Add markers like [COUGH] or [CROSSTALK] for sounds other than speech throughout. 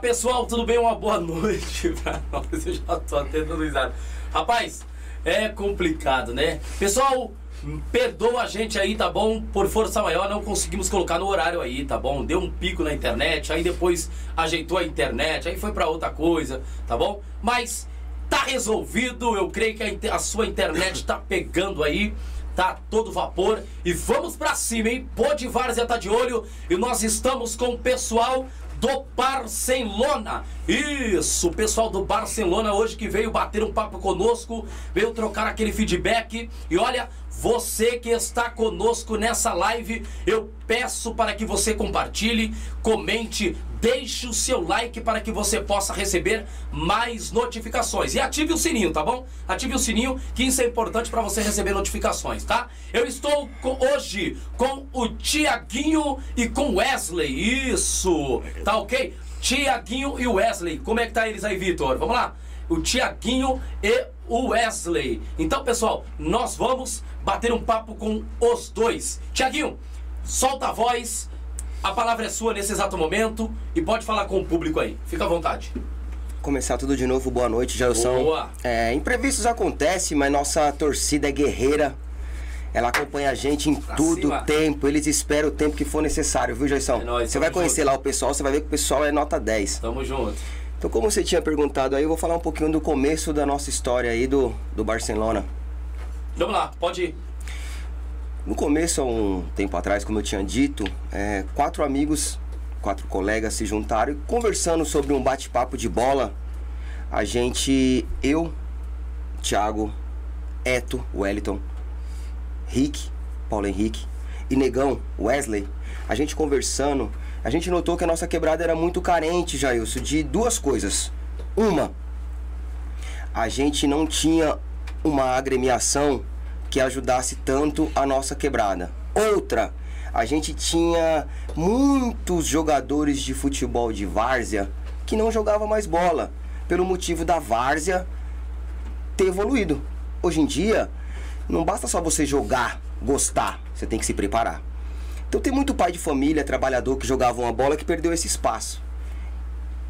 Pessoal, tudo bem? Uma boa noite [LAUGHS] pra nós. Eu já tô até dando. Rapaz, é complicado, né? Pessoal, perdoa a gente aí, tá bom? Por força maior, não conseguimos colocar no horário aí, tá bom? Deu um pico na internet, aí depois ajeitou a internet, aí foi pra outra coisa, tá bom? Mas tá resolvido, eu creio que a, a sua internet tá pegando aí. Tá todo vapor e vamos pra cima, hein? Pô de Várzea tá de olho e nós estamos com o pessoal do Barcelona. Isso, o pessoal do Barcelona hoje que veio bater um papo conosco, veio trocar aquele feedback. E olha, você que está conosco nessa live, eu peço para que você compartilhe, comente, deixe o seu like para que você possa receber mais notificações. E ative o sininho, tá bom? Ative o sininho, que isso é importante para você receber notificações, tá? Eu estou co- hoje com o Tiaguinho e com Wesley. Isso, tá ok? Tiaguinho e Wesley. Como é que tá eles aí, Vitor? Vamos lá. O Tiaguinho e o Wesley. Então, pessoal, nós vamos bater um papo com os dois. Tiaguinho, solta a voz. A palavra é sua nesse exato momento e pode falar com o público aí. Fica à vontade. Começar tudo de novo, boa noite, Jailson. Boa. É, imprevistos acontecem, mas nossa torcida é guerreira. Ela acompanha a gente em Pra tudo cima. tempo. Eles esperam o tempo que for necessário, viu, Jailson? É nóis, você vai conhecer junto. lá o pessoal, você vai ver que o pessoal é nota 10. Tamo junto. Então, como você tinha perguntado aí, eu vou falar um pouquinho do começo da nossa história aí do, do Barcelona. Vamos lá, pode ir. No começo, há um tempo atrás, como eu tinha dito, é, quatro amigos, quatro colegas se juntaram e conversando sobre um bate-papo de bola. A gente, eu, Thiago, Eto, Wellington, Rick, Paulo Henrique e Negão, Wesley, a gente conversando, a gente notou que a nossa quebrada era muito carente, Jailson, de duas coisas. Uma, a gente não tinha uma agremiação que ajudasse tanto a nossa quebrada. Outra, a gente tinha muitos jogadores de futebol de várzea que não jogavam mais bola, pelo motivo da várzea ter evoluído. Hoje em dia, não basta só você jogar, gostar, você tem que se preparar. Então tem muito pai de família, trabalhador que jogava uma bola que perdeu esse espaço.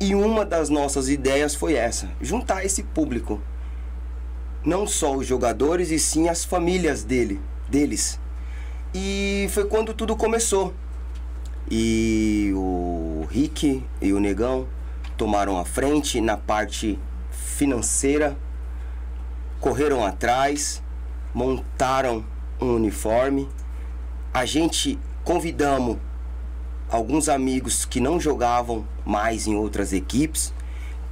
E uma das nossas ideias foi essa: juntar esse público. Não só os jogadores, e sim as famílias dele, deles. E foi quando tudo começou. E o Rick e o Negão tomaram a frente na parte financeira, correram atrás, montaram um uniforme. A gente convidamos alguns amigos que não jogavam mais em outras equipes.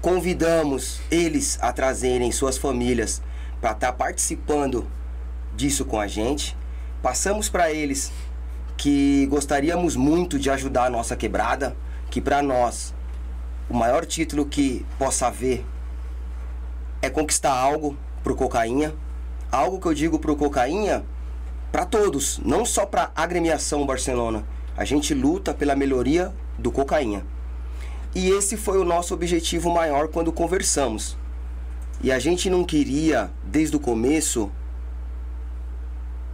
Convidamos eles a trazerem suas famílias para estar participando disso com a gente. Passamos para eles que gostaríamos muito de ajudar a nossa quebrada, que para nós o maior título que possa haver é conquistar algo pro Cocainha. Algo que eu digo pro Cocainha para todos, não só para agremiação Barcelona. A gente luta pela melhoria do Cocainha. E esse foi o nosso objetivo maior quando conversamos. E a gente não queria, desde o começo,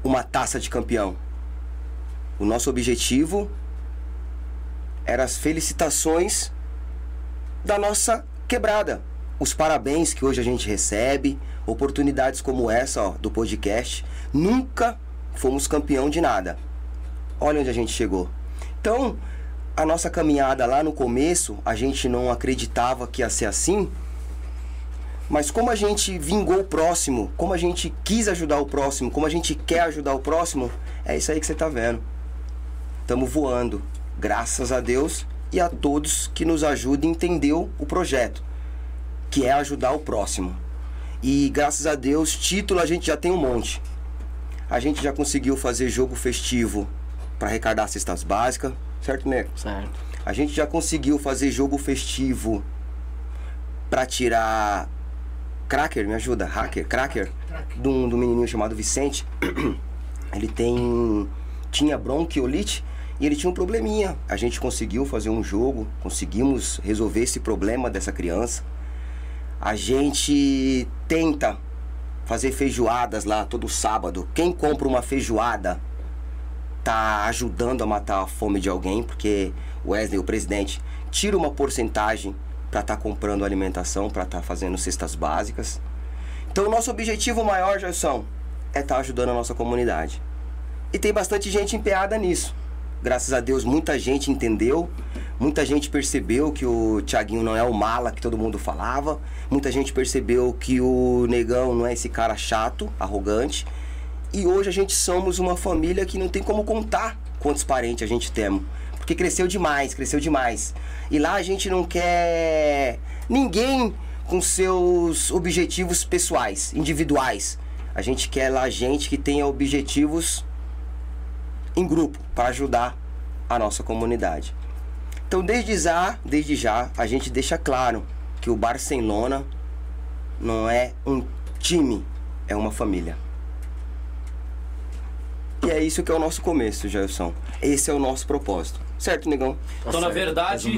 uma taça de campeão. O nosso objetivo era as felicitações da nossa quebrada. Os parabéns que hoje a gente recebe, oportunidades como essa ó, do podcast. Nunca fomos campeão de nada. Olha onde a gente chegou. Então, a nossa caminhada lá no começo, a gente não acreditava que ia ser assim. Mas como a gente vingou o próximo, como a gente quis ajudar o próximo, como a gente quer ajudar o próximo, é isso aí que você tá vendo. Estamos voando, graças a Deus e a todos que nos ajudam a entender o projeto, que é ajudar o próximo. E graças a Deus, título a gente já tem um monte. A gente já conseguiu fazer jogo festivo para arrecadar cestas básicas, certo, Neco? Certo. A gente já conseguiu fazer jogo festivo para tirar cracker, me ajuda, hacker, cracker, de um, de um menininho chamado Vicente. [CLEARS THROAT] Ele tem tinha bronquiolite e ele tinha um probleminha. A gente conseguiu fazer um jogo, conseguimos resolver esse problema dessa criança. A gente tenta fazer feijoadas lá todo sábado. Quem compra uma feijoada tá ajudando a matar a fome de alguém, porque o Wesley, o presidente, tira uma porcentagem para estar tá comprando alimentação, para estar tá fazendo cestas básicas. Então, nosso objetivo maior, Gerson, é estar tá ajudando a nossa comunidade. E tem bastante gente empenhada nisso. Graças a Deus, muita gente entendeu, muita gente percebeu que o Thiaguinho não é o mala que todo mundo falava, muita gente percebeu que o Negão não é esse cara chato, arrogante. E hoje a gente somos uma família que não tem como contar quantos parentes a gente tem. Porque cresceu demais, cresceu demais. E lá a gente não quer ninguém com seus objetivos pessoais, individuais. A gente quer lá gente que tenha objetivos em grupo para ajudar a nossa comunidade. Então, desde já, desde já, a gente deixa claro que o Barcelona não é um time, é uma família. E é isso que é o nosso começo, Jailson. Esse é o nosso propósito. Certo, negão? Tá então, na verdade.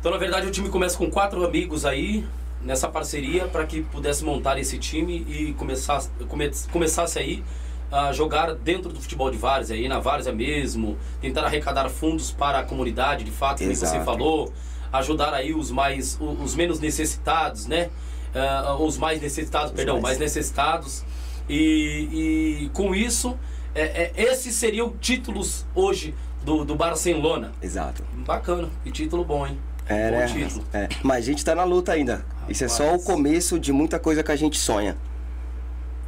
Então, na verdade, o time começa com quatro amigos aí, nessa parceria, para que pudesse montar esse time e começasse, come, começasse aí a jogar dentro do futebol de várzea, aí na várzea mesmo, tentar arrecadar fundos para a comunidade, de fato, como você falou, ajudar aí os mais, os menos necessitados, né? Uh, os mais necessitados, os perdão, mais, mais necessitados. E, e com isso, é, é, esses seriam títulos hoje do, do Barcelona. Exato. Bacana, que título bom, hein? É, bom né? Título. É. Mas a gente tá na luta ainda. Rapaz. Isso é só o começo de muita coisa que a gente sonha.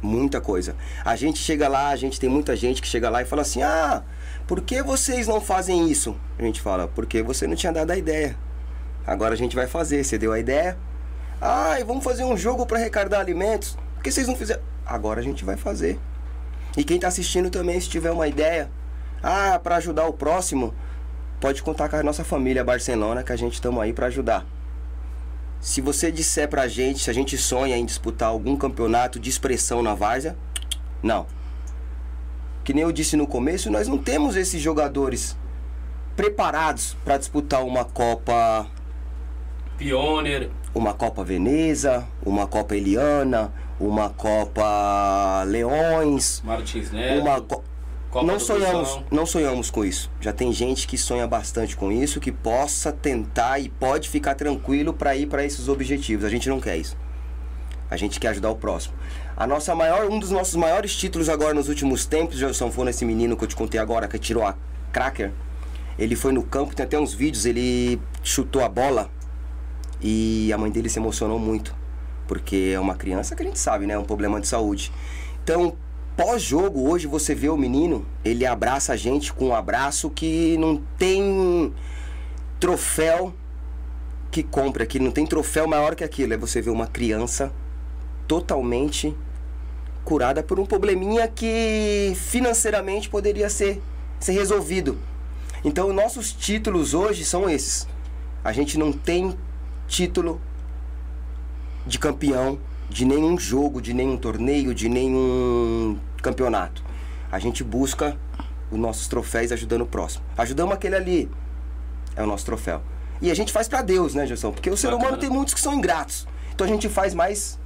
Muita coisa. A gente chega lá, a gente tem muita gente que chega lá e fala assim: ah, por que vocês não fazem isso? A gente fala: porque você não tinha dado a ideia. Agora a gente vai fazer. Você deu a ideia? Ah, vamos fazer um jogo para arrecadar alimentos. Por que vocês não fizeram? Agora a gente vai fazer. E quem está assistindo também, se tiver uma ideia, ah, para ajudar o próximo, pode contar com a nossa família Barcelona, que a gente estamos aí para ajudar. Se você disser pra gente se a gente sonha em disputar algum campeonato de expressão na várzea, não. Que nem eu disse no começo, nós não temos esses jogadores preparados para disputar uma Copa Pioneer, uma Copa Veneza, uma Copa Eliana, uma Copa Leões, Martins Neto, uma Copa não sonhamos, não sonhamos com isso. Já tem gente que sonha bastante com isso, que possa tentar e pode ficar tranquilo para ir para esses objetivos. A gente não quer isso. A gente quer ajudar o próximo. A nossa maior, um dos nossos maiores títulos agora nos últimos tempos, já são foi esse menino que eu te contei agora que tirou a cracker. Ele foi no campo, tem até uns vídeos, ele chutou a bola e a mãe dele se emocionou muito porque é uma criança que a gente sabe, né? É um problema de saúde. Então, pós-jogo, hoje você vê o menino, ele abraça a gente com um abraço que não tem troféu que compra, que não tem troféu maior que aquilo. É você ver uma criança totalmente curada por um probleminha que financeiramente poderia ser, ser resolvido. Então, nossos títulos hoje são esses. A gente não tem título de campeão de nenhum jogo, de nenhum torneio, de nenhum campeonato. A gente busca os nossos troféus ajudando o próximo. Ajudamos aquele ali, é o nosso troféu. E a gente faz para Deus, né, Gerson? Porque o ser Bacana. humano tem muitos que são ingratos. Então a gente faz mais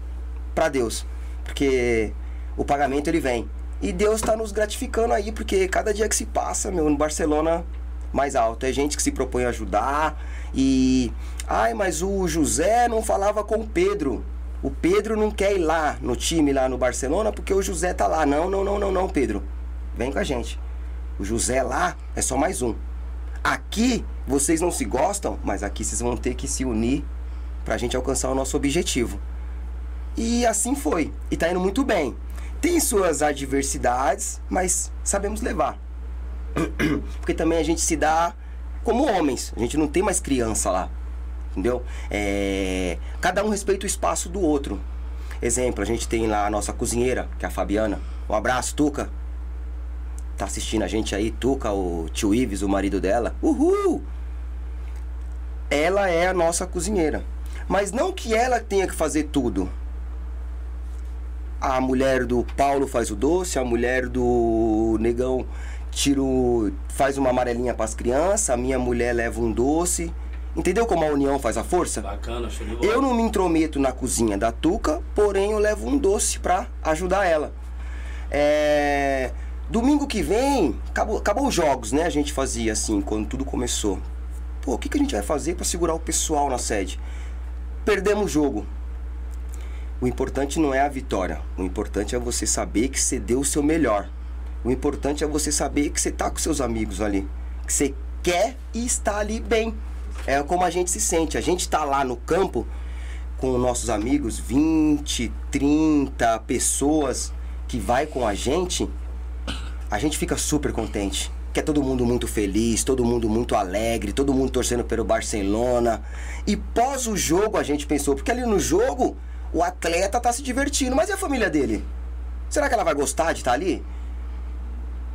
para Deus. Porque o pagamento ele vem. E Deus está nos gratificando aí, porque cada dia que se passa, meu, no Barcelona mais alto. É gente que se propõe a ajudar e. Ai, mas o José não falava com o Pedro. O Pedro não quer ir lá no time, lá no Barcelona, porque o José tá lá. Não, não, não, não, não, Pedro. Vem com a gente. O José lá é só mais um. Aqui vocês não se gostam, mas aqui vocês vão ter que se unir pra gente alcançar o nosso objetivo. E assim foi. E tá indo muito bem. Tem suas adversidades, mas sabemos levar. [CLEARS THROAT] Porque também a gente se dá como homens. A gente não tem mais criança lá. Entendeu? É... Cada um respeita o espaço do outro. Exemplo, a gente tem lá a nossa cozinheira, que é a Fabiana. Um abraço, Tuca. Tá assistindo a gente aí, Tuca, o tio Ives, o marido dela. Uhul! Ela é a nossa cozinheira. Mas não que ela tenha que fazer tudo. A mulher do Paulo faz o doce, a mulher do Negão tiro, faz uma amarelinha para as crianças, a minha mulher leva um doce. Entendeu como a união faz a força? Bacana, show de Eu não me intrometo na cozinha da Tuca, porém eu levo um doce para ajudar ela. É... Domingo que vem, acabou, acabou os jogos, né? A gente fazia assim, quando tudo começou. Pô, o que, que a gente vai fazer para segurar o pessoal na sede? Perdemos o jogo. O importante não é a vitória. O importante é você saber que você deu o seu melhor. O importante é você saber que você tá com seus amigos ali. Que você quer e está ali bem. É como a gente se sente. A gente tá lá no campo com nossos amigos, 20, 30 pessoas que vai com a gente, a gente fica super contente. Que é todo mundo muito feliz, todo mundo muito alegre, todo mundo torcendo pelo Barcelona. E pós o jogo a gente pensou, porque ali no jogo o atleta tá se divertindo, mas e a família dele? Será que ela vai gostar de estar tá ali?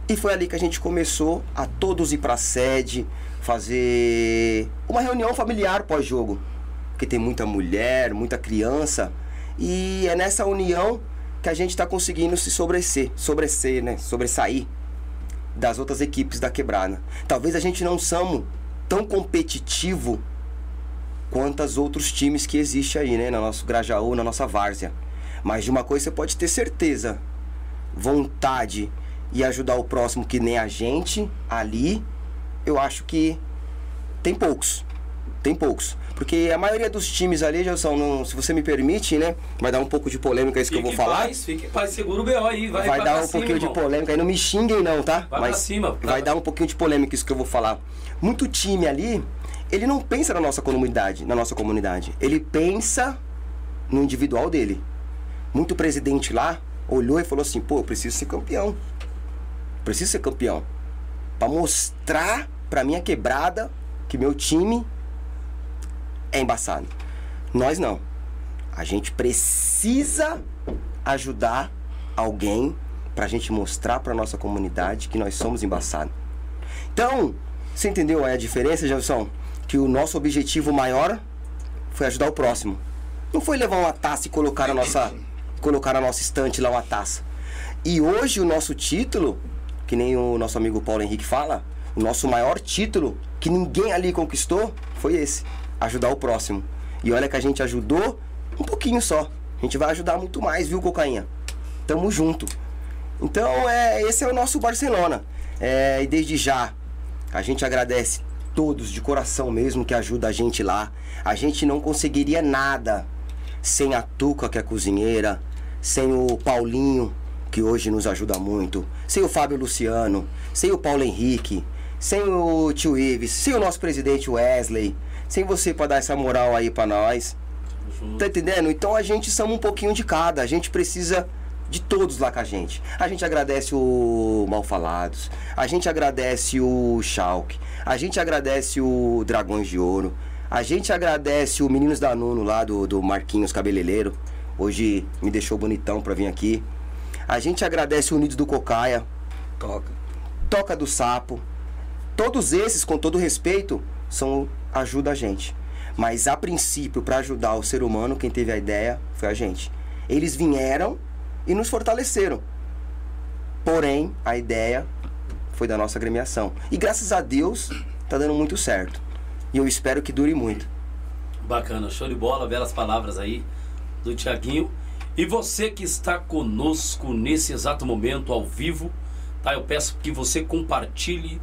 E foi ali que a gente começou a todos ir pra sede, fazer uma reunião familiar pós-jogo. Porque tem muita mulher, muita criança. E é nessa união que a gente está conseguindo se sobresser, sobresser, né? Sobressair das outras equipes da quebrada. Talvez a gente não somos tão competitivo quanto os outros times que existem aí, né? No nosso Grajaú, na nossa várzea. Mas de uma coisa você pode ter certeza: vontade e ajudar o próximo que nem a gente ali, eu acho que tem poucos. Tem poucos. Porque a maioria dos times ali já são, não, se você me permite, né? Vai dar um pouco de polêmica isso fique que eu vou falar. Paz, fique paz, segura o BO aí, vai Vai dar um cima, pouquinho irmão. de polêmica aí, não me xinguem não, tá? Vai Mas pra cima. vai dar um pouquinho de polêmica isso que eu vou falar. Muito time ali, ele não pensa na nossa comunidade, na nossa comunidade. Ele pensa no individual dele. Muito presidente lá olhou e falou assim: "Pô, eu preciso ser campeão. Preciso ser campeão para mostrar para minha quebrada que meu time é embaçado. Nós não. A gente precisa ajudar alguém pra gente mostrar pra nossa comunidade que nós somos embaçados. Então, você entendeu a diferença, Gelson? Que o nosso objetivo maior foi ajudar o próximo. Não foi levar uma taça e colocar na nossa, colocar na nossa estante lá uma taça. E hoje o nosso título, que nem o nosso amigo Paulo Henrique fala, o nosso maior título que ninguém ali conquistou foi esse ajudar o próximo. E olha que a gente ajudou um pouquinho só. A gente vai ajudar muito mais, viu, Cocainha? Tamo junto. Então, é, esse é o nosso Barcelona. É, e desde já, a gente agradece todos de coração mesmo que ajuda a gente lá. A gente não conseguiria nada sem a Tuca, que é cozinheira, sem o Paulinho, que hoje nos ajuda muito, sem o Fábio Luciano, sem o Paulo Henrique, sem o tio Ives, sem o nosso presidente Wesley, sem você para dar essa moral aí para nós. Tá entendendo? Então a gente somos um pouquinho de cada. A gente precisa de todos lá com a gente. A gente agradece o Malfalados. A gente agradece o Schalke. A gente agradece o Dragões de Ouro. A gente agradece o Meninos da Nuno lá do, do Marquinhos Cabeleireiro. Hoje me deixou bonitão pra vir aqui. A gente agradece o Unidos do Cocaia. Toca. Toca do Sapo. Todos esses, com todo respeito, são ajuda a gente. Mas a princípio, para ajudar o ser humano, quem teve a ideia foi a gente. Eles vieram e nos fortaleceram. Porém, a ideia foi da nossa agremiação. E graças a Deus, tá dando muito certo. E eu espero que dure muito. Bacana, show de bola, belas palavras aí do Tiaguinho. E você que está conosco nesse exato momento, ao vivo, tá? Eu peço que você compartilhe.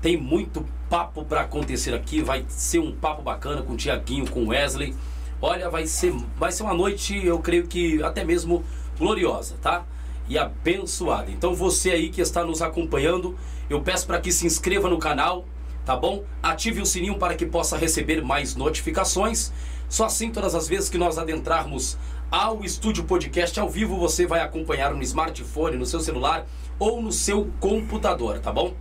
Tem muito papo para acontecer aqui. Vai ser um papo bacana com o Tiaguinho, com o Wesley. Olha, vai ser, vai ser uma noite, eu creio que até mesmo gloriosa, tá? E abençoada. Então você aí que está nos acompanhando, eu peço para que se inscreva no canal, tá bom? Ative o sininho para que possa receber mais notificações. Só assim, todas as vezes que nós adentrarmos ao estúdio podcast ao vivo, você vai acompanhar no smartphone, no seu celular ou no seu computador, tá bom?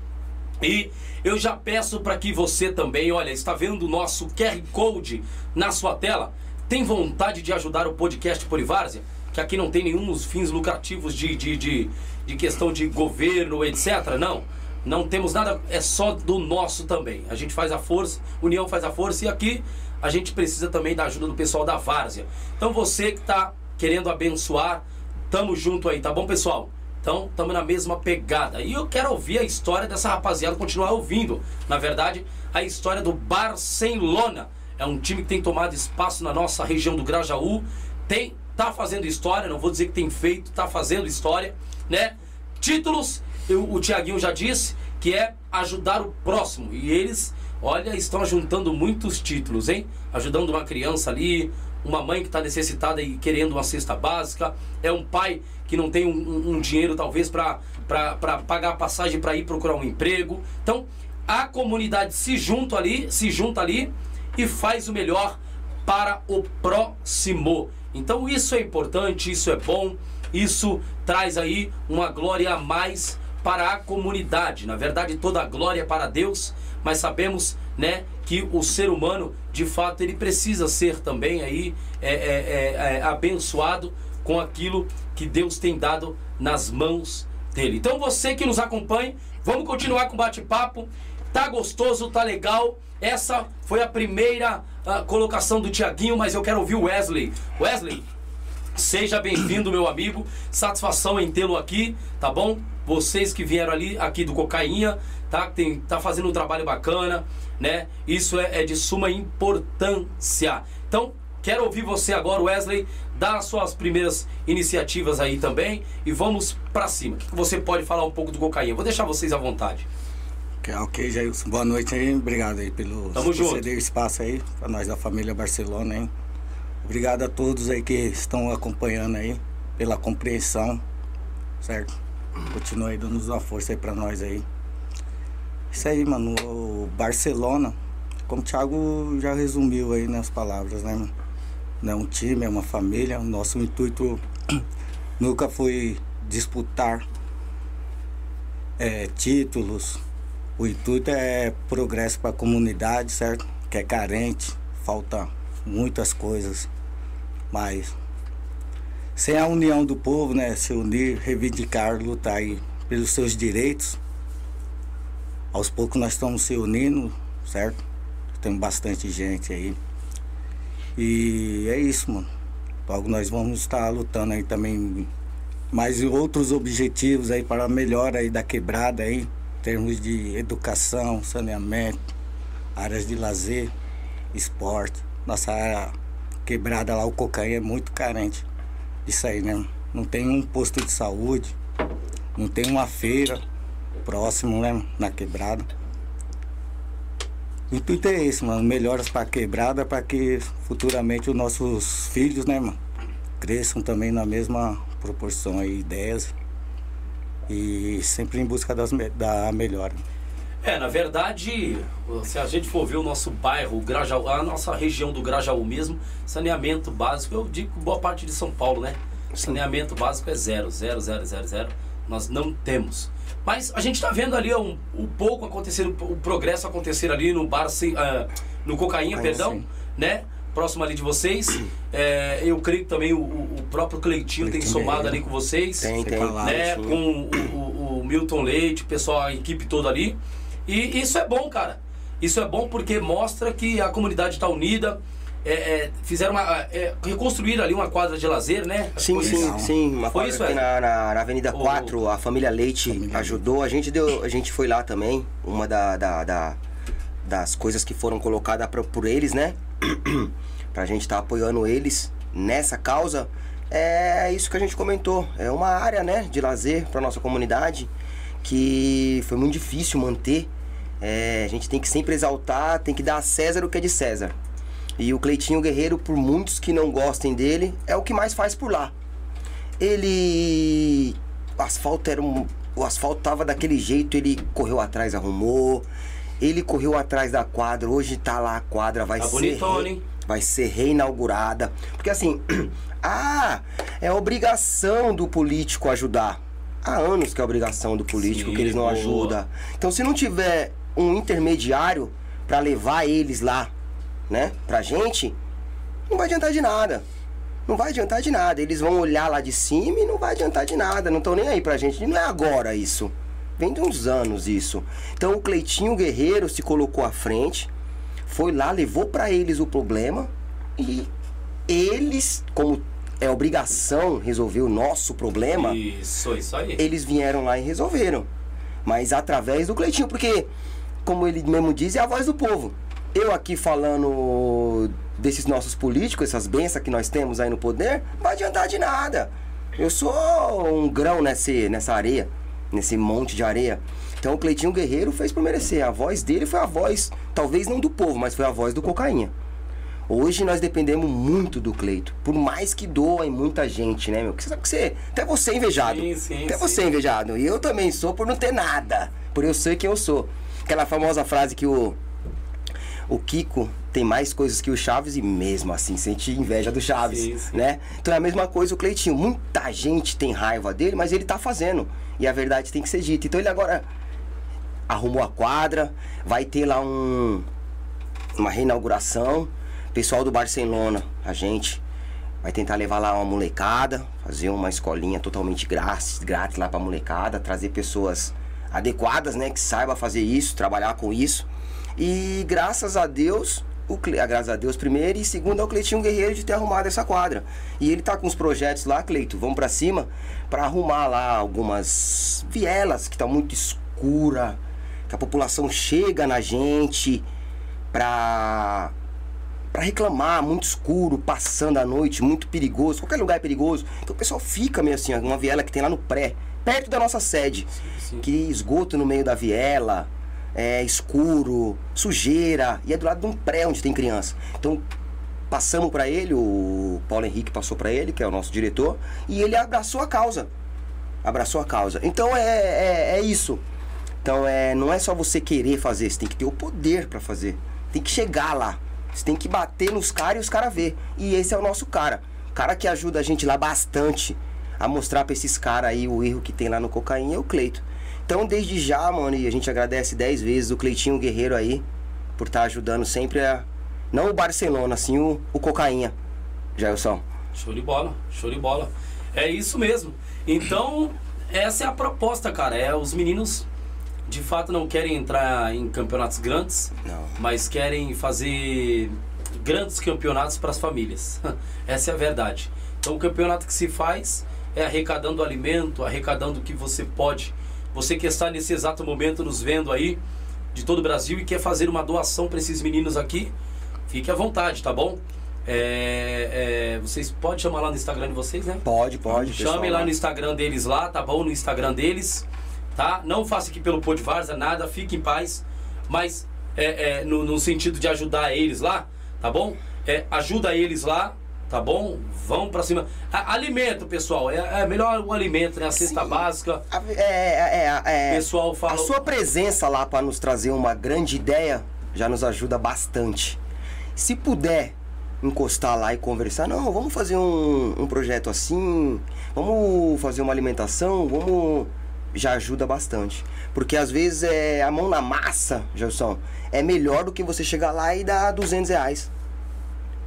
E eu já peço para que você também, olha, está vendo o nosso QR Code na sua tela? Tem vontade de ajudar o podcast Polivárzia? Que aqui não tem nenhum fins lucrativos de, de, de, de questão de governo, etc. Não. Não temos nada, é só do nosso também. A gente faz a força, União faz a força e aqui a gente precisa também da ajuda do pessoal da Várzea. Então você que está querendo abençoar, tamo junto aí, tá bom, pessoal? Então, estamos na mesma pegada. E eu quero ouvir a história dessa rapaziada, continuar ouvindo. Na verdade, a história do Barcelona. É um time que tem tomado espaço na nossa região do Grajaú. Tem, tá fazendo história, não vou dizer que tem feito, tá fazendo história, né? Títulos eu, o Tiaguinho já disse, que é ajudar o próximo. E eles, olha, estão juntando muitos títulos, hein? Ajudando uma criança ali, uma mãe que está necessitada e querendo uma cesta básica, é um pai que não tem um, um dinheiro talvez para pagar a passagem para ir procurar um emprego. Então, a comunidade se junta ali, se junta ali e faz o melhor para o próximo. Então isso é importante, isso é bom, isso traz aí uma glória a mais para a comunidade. Na verdade, toda a glória é para Deus, mas sabemos, né, que o ser humano, de fato, ele precisa ser também aí é, é, é, é abençoado com aquilo que Deus tem dado nas mãos dele. Então você que nos acompanha, vamos continuar com o bate-papo. Tá gostoso, tá legal. Essa foi a primeira uh, colocação do Tiaguinho, mas eu quero ouvir o Wesley. Wesley, seja bem-vindo, meu amigo. Satisfação em tê-lo aqui, tá bom? Vocês que vieram ali aqui do Cocainha, tá? Tem, tá fazendo um trabalho bacana, né? Isso é, é de suma importância. Então, quero ouvir você agora, Wesley, dar as suas primeiras iniciativas aí também e vamos para cima. O que você pode falar um pouco do Cocainha? Vou deixar vocês à vontade. Ok, Jailson. Boa noite aí. Obrigado aí pelo Tamo junto. ceder espaço aí para nós da família Barcelona, hein? Obrigado a todos aí que estão acompanhando aí, pela compreensão, certo? Continua aí dando uma força aí para nós aí. Isso aí, mano. O Barcelona, como o Thiago já resumiu aí nas palavras, né, mano? É um time, é uma família. O nosso intuito [CLEARS THROAT] nunca foi disputar é, títulos, o intuito é progresso para a comunidade, certo? Que é carente, falta muitas coisas, mas sem a união do povo, né? Se unir, reivindicar, lutar aí pelos seus direitos. Aos poucos nós estamos se unindo, certo? Tem bastante gente aí. E é isso, mano. Logo nós vamos estar lutando aí também mais outros objetivos aí para a melhora aí da quebrada aí termos de educação, saneamento, áreas de lazer, esporte. Nossa área quebrada lá, o cocaína é muito carente disso aí, né? Não tem um posto de saúde, não tem uma feira próximo, né? Na quebrada. O intuito é esse, mano. Melhoras para a quebrada para que futuramente os nossos filhos, né, mano? Cresçam também na mesma proporção aí, ideias e sempre em busca das, da melhora. É, na verdade, se a gente for ver o nosso bairro, o Grajaú, a nossa região do Grajaú mesmo, saneamento básico, eu digo boa parte de São Paulo, né? Saneamento básico é zero, zero, zero, zero, zero. Nós não temos. Mas a gente está vendo ali um, um pouco acontecer, o progresso acontecer ali no bar, uh, no Cocaína, perdão, sim. né? próximo ali de vocês. [COUGHS] É, eu creio que também o, o próprio Cleitinho tem somado ali com vocês. Tem, tem. Né, com o, o, o, Milton Leite, o pessoal, a equipe toda ali. E isso é bom, cara. Isso é bom porque mostra que a comunidade está unida. É, é, fizeram uma. É, reconstruir ali uma quadra de lazer, né? Sim, Foi sim, isso? sim. Uma Foi isso, na, na, na, Avenida 4, a família Leite família ajudou. A gente, deu, a gente foi lá também. Uma da, da, da das coisas que foram colocadas por eles, né? [CLEARS THROAT] pra gente estar tá apoiando eles nessa causa, é isso que a gente comentou. É uma área, né, de lazer para nossa comunidade que foi muito difícil manter. É, a gente tem que sempre exaltar, tem que dar a César o que é de César. E o Cleitinho Guerreiro, por muitos que não gostem dele, é o que mais faz por lá. Ele. O asfalto era um. O asfalto tava daquele jeito, ele correu atrás, arrumou. Ele correu atrás da quadra, hoje tá lá a quadra, vai tá ser. Bonitona, hein? Vai ser reinaugurada. Porque assim, [CLEARS THROAT] ah, é obrigação do político ajudar. Há anos que é obrigação do político Sim, que eles não boa. ajudam. Então se não tiver um intermediário para levar eles lá, né, pra gente, não vai adiantar de nada. Não vai adiantar de nada. Eles vão olhar lá de cima e não vai adiantar de nada. Não estão nem aí pra gente. Não é agora isso. Vem de uns anos isso. Então o Cleitinho Guerreiro se colocou à frente, foi lá, levou para eles o problema e eles, como é obrigação resolver o nosso problema, isso, isso aí. eles vieram lá e resolveram. Mas através do Cleitinho, porque, como ele mesmo diz, é a voz do povo. Eu aqui falando desses nossos políticos, essas bênçãos que nós temos aí no poder, não vai adiantar de nada. Eu sou um grão nesse, nessa areia nesse monte de areia. Então o Cleitinho Guerreiro fez por merecer. A voz dele foi a voz, talvez não do povo, mas foi a voz do cocainha. Hoje nós dependemos muito do Cleito. Por mais que doa em muita gente, né, meu? Porque você sabe que você. Até você é invejado. Sim, sim, até sim. você é invejado. E eu também sou por não ter nada. Por eu ser quem eu sou. Aquela famosa frase que o. O Kiko tem mais coisas que o Chaves e mesmo assim sente inveja do Chaves, Sim, sim. né? Então é a mesma coisa o Cleitinho. Muita gente tem raiva dele, mas ele tá fazendo. E a verdade tem que ser dita. Então ele agora arrumou a quadra, vai ter lá um uma reinauguração. Pessoal do Barcelona, a gente vai tentar levar lá uma molecada, fazer uma escolinha totalmente grátis, grátis lá pra molecada, trazer pessoas adequadas, né, que saiba fazer isso, trabalhar com isso. E graças a Deus, o Cle... ah, graças a Deus primeiro e segundo é o Cleitinho Guerreiro de ter arrumado essa quadra. E ele tá com os projetos lá, Cleito, vamos pra cima pra arrumar lá algumas vielas que tá muito escura, que a população chega na gente pra para reclamar, muito escuro, passando a noite, muito perigoso. Qualquer lugar é perigoso. Então o pessoal fica meio assim, uma viela que tem lá no pré, perto da nossa sede. sim. Que esgoto no meio da viela, é escuro, sujeira, e é do lado de um pré onde tem criança. Então passamos para ele, o Paulo Henrique passou para ele, que é o nosso diretor, e ele abraçou a causa. Abraçou a causa. Então é, é, é isso. Então é, não é só você querer fazer, você tem que ter o poder para fazer. Tem que chegar lá. Você tem que bater nos caras e os caras ver. E esse é o nosso cara. Cara que ajuda a gente lá bastante a mostrar pra esses caras aí o erro que tem lá no cocaína é o Cleito. Então desde já, mano, e a gente agradece 10 vezes o Cleitinho Guerreiro aí por estar ajudando sempre a. Não o Barcelona, assim o, o cocaína. Jailson. Show de bola, show de bola. É isso mesmo. Então, essa é a proposta, cara. É os meninos de fato não querem entrar em campeonatos grandes, Não. mas querem fazer grandes campeonatos para as famílias. [LAUGHS] Essa é a verdade. Então, o campeonato que se faz é arrecadando alimento, arrecadando o que você pode. Você que está nesse exato momento nos vendo aí de todo o Brasil e quer fazer uma doação para esses meninos aqui, fique à vontade, tá bom? É, é, vocês podem chamar lá no Instagram de vocês, né? Pode, pode. Chame pessoal, lá no Instagram deles lá, tá bom? No Instagram deles, tá? Não faça aqui pelo Pô de Varza, nada, fique em paz. Mas é, é, no, no sentido de ajudar eles lá, tá bom? É, ajuda eles lá, tá bom? Vão pra cima. A- alimento, pessoal, é, é melhor o alimento, né? A cesta Sim. básica. A- É, é, é, é, Pessoal fala- A sua presença lá para nos trazer uma grande ideia já nos ajuda bastante. Se puder encostar lá e conversar, não, vamos fazer um, um projeto assim, vamos fazer uma alimentação, vamos. Já ajuda bastante. Porque às vezes é a mão na massa, Gelson, é melhor do que você chegar lá e dar 200 reais.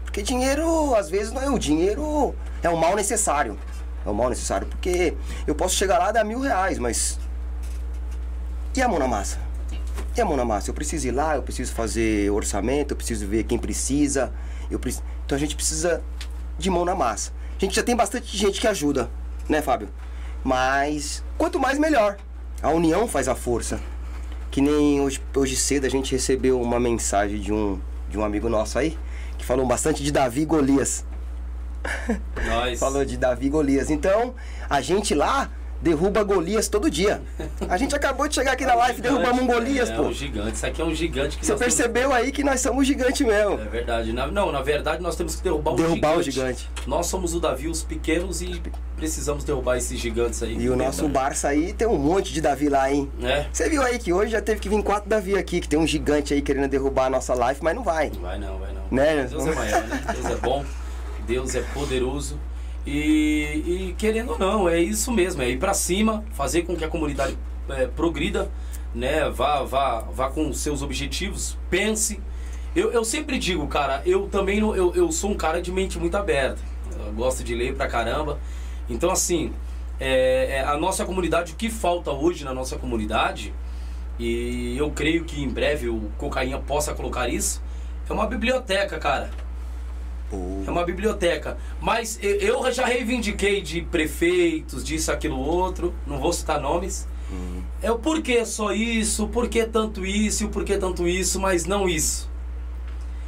Porque dinheiro, às vezes, não é o dinheiro, é o mal necessário. É o mal necessário. Porque eu posso chegar lá e dar mil reais, mas. E a mão na massa? E a mão na massa? Eu preciso ir lá, eu preciso fazer orçamento, eu preciso ver quem precisa. Eu. Então a gente precisa de mão na massa. A gente já tem bastante gente que ajuda, né, Fábio? Mas quanto mais melhor. A união faz a força. Que nem hoje, hoje cedo a gente recebeu uma mensagem de um, de um amigo nosso aí, que falou bastante de Davi e Golias. Nós. [LAUGHS] Falou de Davi e Golias. Então, a gente lá derruba Golias todo dia. A gente acabou de chegar aqui na live, derrubamos um Golias, é, pô. É um gigante. Isso aqui é um gigante que Você nós temos- percebeu aí que nós somos gigante mesmo. É verdade. Na- não, na verdade nós temos que derrubar o Derrubar o gigante. gigante. Nós somos o Davi, os pequenos, e precisamos derrubar esses gigantes aí. E o nosso Barça aí tem um monte de Davi lá, hein? É. Você viu aí que hoje já teve que vir quatro Davi aqui, que tem um gigante aí querendo derrubar a nossa live, mas não vai. Vai não, vai não. Né? Deus é maior, né? Deus é bom, Deus é poderoso. E, e querendo ou não, é isso mesmo, é ir pra cima, fazer com que a comunidade é, progrida, né? Vá, vá, vá com seus objetivos, pense. Eu, eu sempre digo, cara, eu também não, eu, eu sou um cara de mente muito aberta. Eu gosto de ler pra caramba. Então, assim, é, é, a nossa comunidade, o que falta hoje na nossa comunidade, e eu creio que em breve o Cocaína possa colocar isso, é uma biblioteca, cara. É uma biblioteca. Mas eu- já reivindiquei de prefeitos, disso, aquilo, outro. Não vou citar nomes. É o porquê só isso, por que tanto isso, e o porquê tanto isso, mas não isso.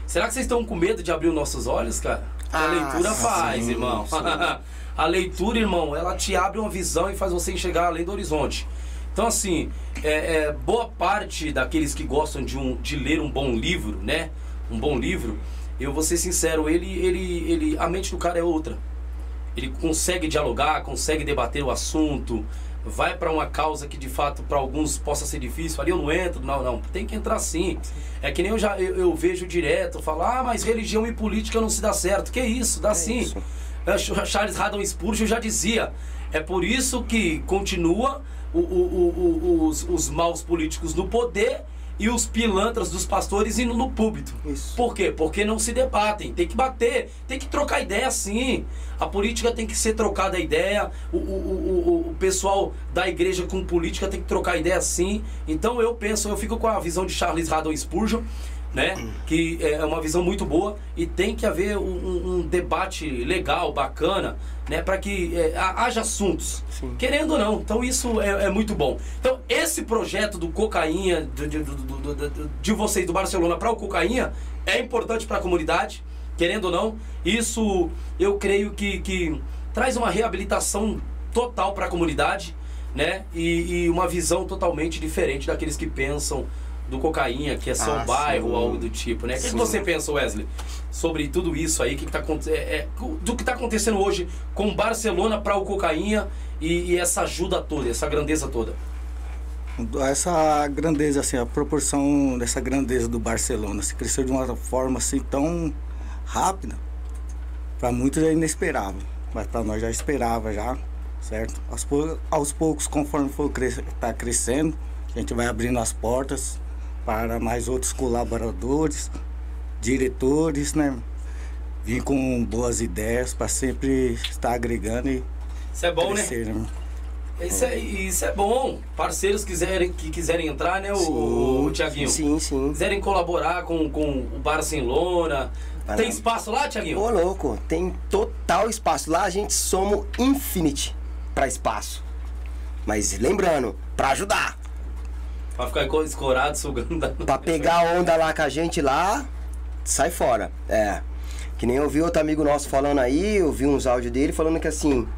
Será que vocês estão com medo de abrir os nossos olhos, cara? a Ah, leitura sim, faz, irmão. sim. [LAUGHS] a leitura, irmão, ela te abre uma visão e faz você enxergar além do horizonte. Então, assim, é, é, boa parte daqueles que gostam de, um, de ler um bom livro, né? Um bom livro, eu vou ser sincero, ele, ele, ele, a mente do cara é outra. Ele consegue dialogar, consegue debater o assunto, vai para uma causa que de fato para alguns possa ser difícil. Ali eu não entro, não, não. Tem que entrar sim. É que nem eu já eu, eu vejo direto falar, ah, mas religião e política não se dá certo. Que isso? Dá é sim. Isso. É, Charles Haddon Spurgeon já dizia. É por isso que continua o, o, o, os, os maus políticos no poder e os pilantras dos pastores indo no púlpito. Isso. Por quê? Porque não se debatem. Tem que bater, tem que trocar ideia sim. A política tem que ser trocada a ideia. O, o, o, o pessoal da igreja com política tem que trocar ideia sim. Então eu penso, eu fico com a visão de Charles Haddon Spurgeon né? Que é uma visão muito boa e tem que haver um, um debate legal, bacana, né? Para que é, haja assuntos, Sim. querendo ou não. Então isso é, é, muito bom. Então esse projeto do cocaína de, de, de, de vocês do Barcelona para o cocaína é importante para a comunidade, querendo ou não. Isso eu creio que, que traz uma reabilitação total para a comunidade, né? E, e uma visão totalmente diferente daqueles que pensam do cocaína, que é só ah, um bairro ou algo do tipo, né? O que, que, você pensa, Wesley, sobre tudo isso aí, que, que tá, é, é, do que está acontecendo hoje com Barcelona para o cocaína e, e, essa ajuda toda, essa grandeza toda? Essa grandeza, assim, a proporção dessa grandeza do Barcelona se cresceu de uma forma assim tão rápida, para muitos é inesperável, mas para nós já esperava já, certo? Aos, pou aos poucos, conforme for cres tá crescendo, a gente vai abrindo as portas, para mais outros colaboradores, diretores, né? Vim com boas ideias para sempre estar agregando e Isso é bom, né? crescer, né? né? Isso é, isso é bom. Parceiros quiserem, que quiserem entrar, né, o, sim, o Tiaguinho? Sim, sim. Quiserem colaborar com, com o Barcelona. tem espaço lá, Tiaguinho? Ô, louco, tem total espaço. Lá a gente somos infinite para espaço. Mas lembrando, para ajudar. Pra ficar escorado, sugando. Da... Pra pegar a onda lá com a gente lá, sai fora. É. Que nem eu vi outro amigo nosso falando aí, eu vi uns áudios dele falando que assim.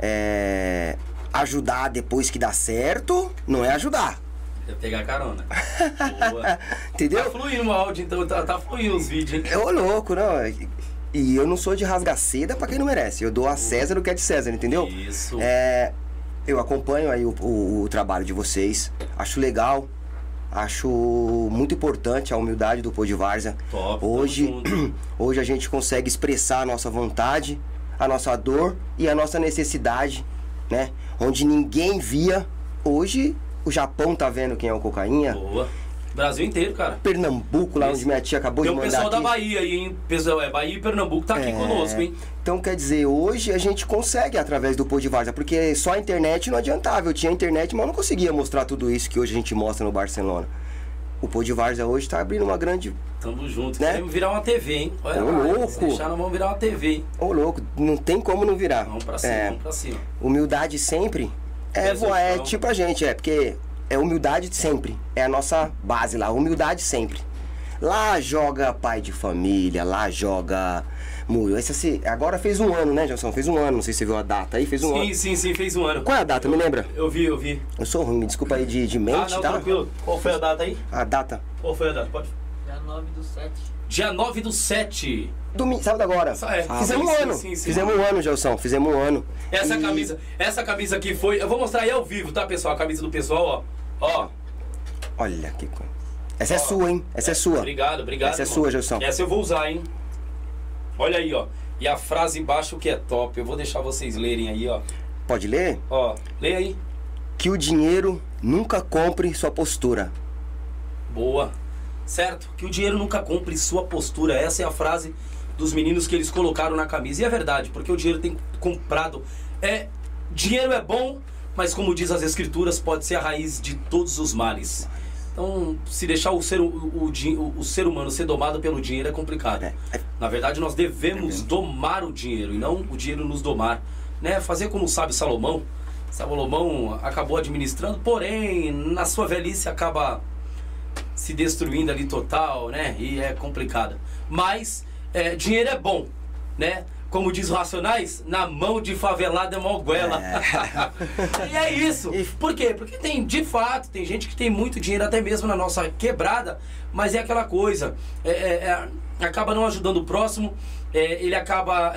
É. Ajudar depois que dá certo, não é ajudar. É pegar carona. [LAUGHS] Entendeu? Tá fluindo o áudio, então tá, tá fluindo os vídeos, hein? Ô, louco, não. E eu não sou de rasgar seda pra quem não merece. Eu dou a César o que é de César, entendeu? Isso. É eu acompanho aí o, o, o trabalho de vocês, acho legal, acho muito importante a humildade do Pô de Várzea. Top, hoje, [CLEARS THROAT] hoje a gente consegue expressar a nossa vontade, a nossa dor e a nossa necessidade, né? Onde ninguém via, hoje o Japão tá vendo quem é o cocaína. Boa. Brasil inteiro, cara. Pernambuco, lá Esse. onde minha tia acabou Tem de mandar. Tem o pessoal aqui. da Bahia aí, hein? Pessoal, é, Bahia e Pernambuco tá aqui é... conosco, hein? Então, quer dizer, hoje a gente consegue através do Pô de Várzea, porque só a internet não adiantava. Eu tinha internet, mas eu não conseguia mostrar tudo isso que hoje a gente mostra no Barcelona. O Pô de Várzea hoje tá abrindo uma grande. Tamo junto. Né? Queremos virar uma TV, hein? Olha Ô, lá, louco. Se deixar, não vamos virar uma TV, hein? Ô, louco. Não tem como não virar. Vamos pra cima, é, vamos pra cima. Humildade sempre. É, é tipo a gente, é, porque é humildade sempre. É a nossa base lá, humildade sempre. Lá joga pai de família, lá joga. Esse, agora fez um ano, né, Gelson? Fez um ano, não sei se você viu a data aí, fez um sim, ano. Sim, sim, sim, fez um ano. Qual é a data, eu, me lembra? Eu vi, eu vi. Eu sou ruim, me desculpa aí de, de mente, ah, não, tá? tranquilo. Qual foi a data aí? A data. Qual foi a data? Pode. Dia 9 do 7. Dia 9 do 7. Domingo, sábado agora. É. Fizemos sim, um ano. Sim, sim, Fizemos um ano, Gelson. Fizemos um ano. Essa e... camisa, essa camisa aqui foi. Eu vou mostrar aí ao vivo, tá, pessoal? A camisa do pessoal, ó. Ó. Olha que coisa. Essa ó, é sua, hein? Essa é, é sua. Obrigado, obrigado. Essa é sua, Gelson. Essa eu vou usar, hein? Olha aí, ó. E a frase embaixo que é top. Eu vou deixar vocês lerem aí, ó. Pode ler? Ó, lê aí. Que o dinheiro nunca compre sua postura. Boa. Certo? Que o dinheiro nunca compre sua postura. Essa é a frase dos meninos que eles colocaram na camisa. E é verdade, porque o dinheiro tem comprado. É, dinheiro é bom, mas como diz as escrituras, pode ser a raiz de todos os males. Então, se deixar o ser, o, o, o ser humano ser domado pelo dinheiro é complicado. É, é. Na verdade, nós devemos domar o dinheiro e não o dinheiro nos domar. Né? Fazer como sabe Salomão. Salomão acabou administrando, porém, na sua velhice acaba se destruindo ali total, né? E é complicado. Mas é, dinheiro é bom, né? como diz Racionais, na mão de favelado é moguela. É. [LAUGHS] e é isso. Por quê? Porque tem, de fato, tem gente que tem muito dinheiro, até mesmo na nossa quebrada, mas é aquela coisa. É, é, é acaba não ajudando o próximo, é, ele acaba.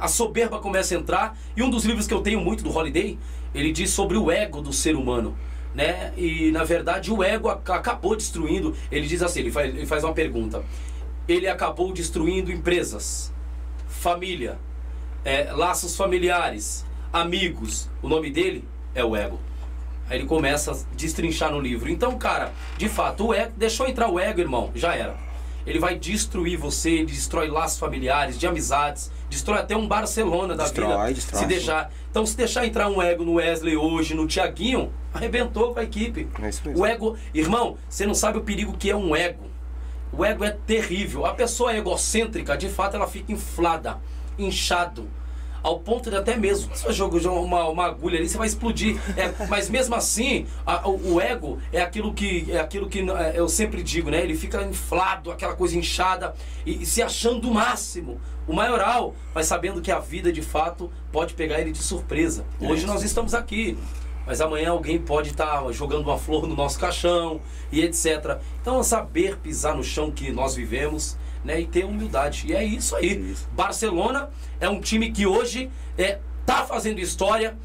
A soberba começa a entrar. E um dos livros que eu tenho muito do Holiday, ele diz sobre o ego do ser humano. Né? E na verdade o ego acabou destruindo. Ele diz assim: ele faz, ele faz uma pergunta ele acabou destruindo empresas, família, é, laços familiares, amigos. O nome dele é o ego. Aí ele começa a destrinchar no livro. Então, cara, de fato, o ego, deixou entrar o ego, irmão, já era. Ele vai destruir você, ele destrói laços familiares, de amizades, destrói até um Barcelona da destrói, vida. Destrói. Se deixar. Então, se deixar entrar um ego no Wesley hoje, no Tiaguinho, arrebentou com a equipe. É isso mesmo. O ego, irmão, você não sabe o perigo que é um ego. O ego é terrível. A pessoa egocêntrica, de fato, ela fica inflada, inchado. Ao ponto de até mesmo, se você jogar uma, uma agulha ali, você vai explodir. É, mas mesmo assim, a, o, o, ego é aquilo que é aquilo que é, eu sempre digo, né? Ele fica inflado, aquela coisa inchada e, e se achando o máximo, o maioral, mas sabendo que a vida de fato pode pegar ele de surpresa. Hoje é, nós estamos aqui mas amanhã alguém pode estar tá jogando uma flor no nosso caixão e etc. Então, saber pisar no chão que nós vivemos né, e ter humildade. E é isso aí. Isso. Barcelona é um time que hoje é, tá fazendo história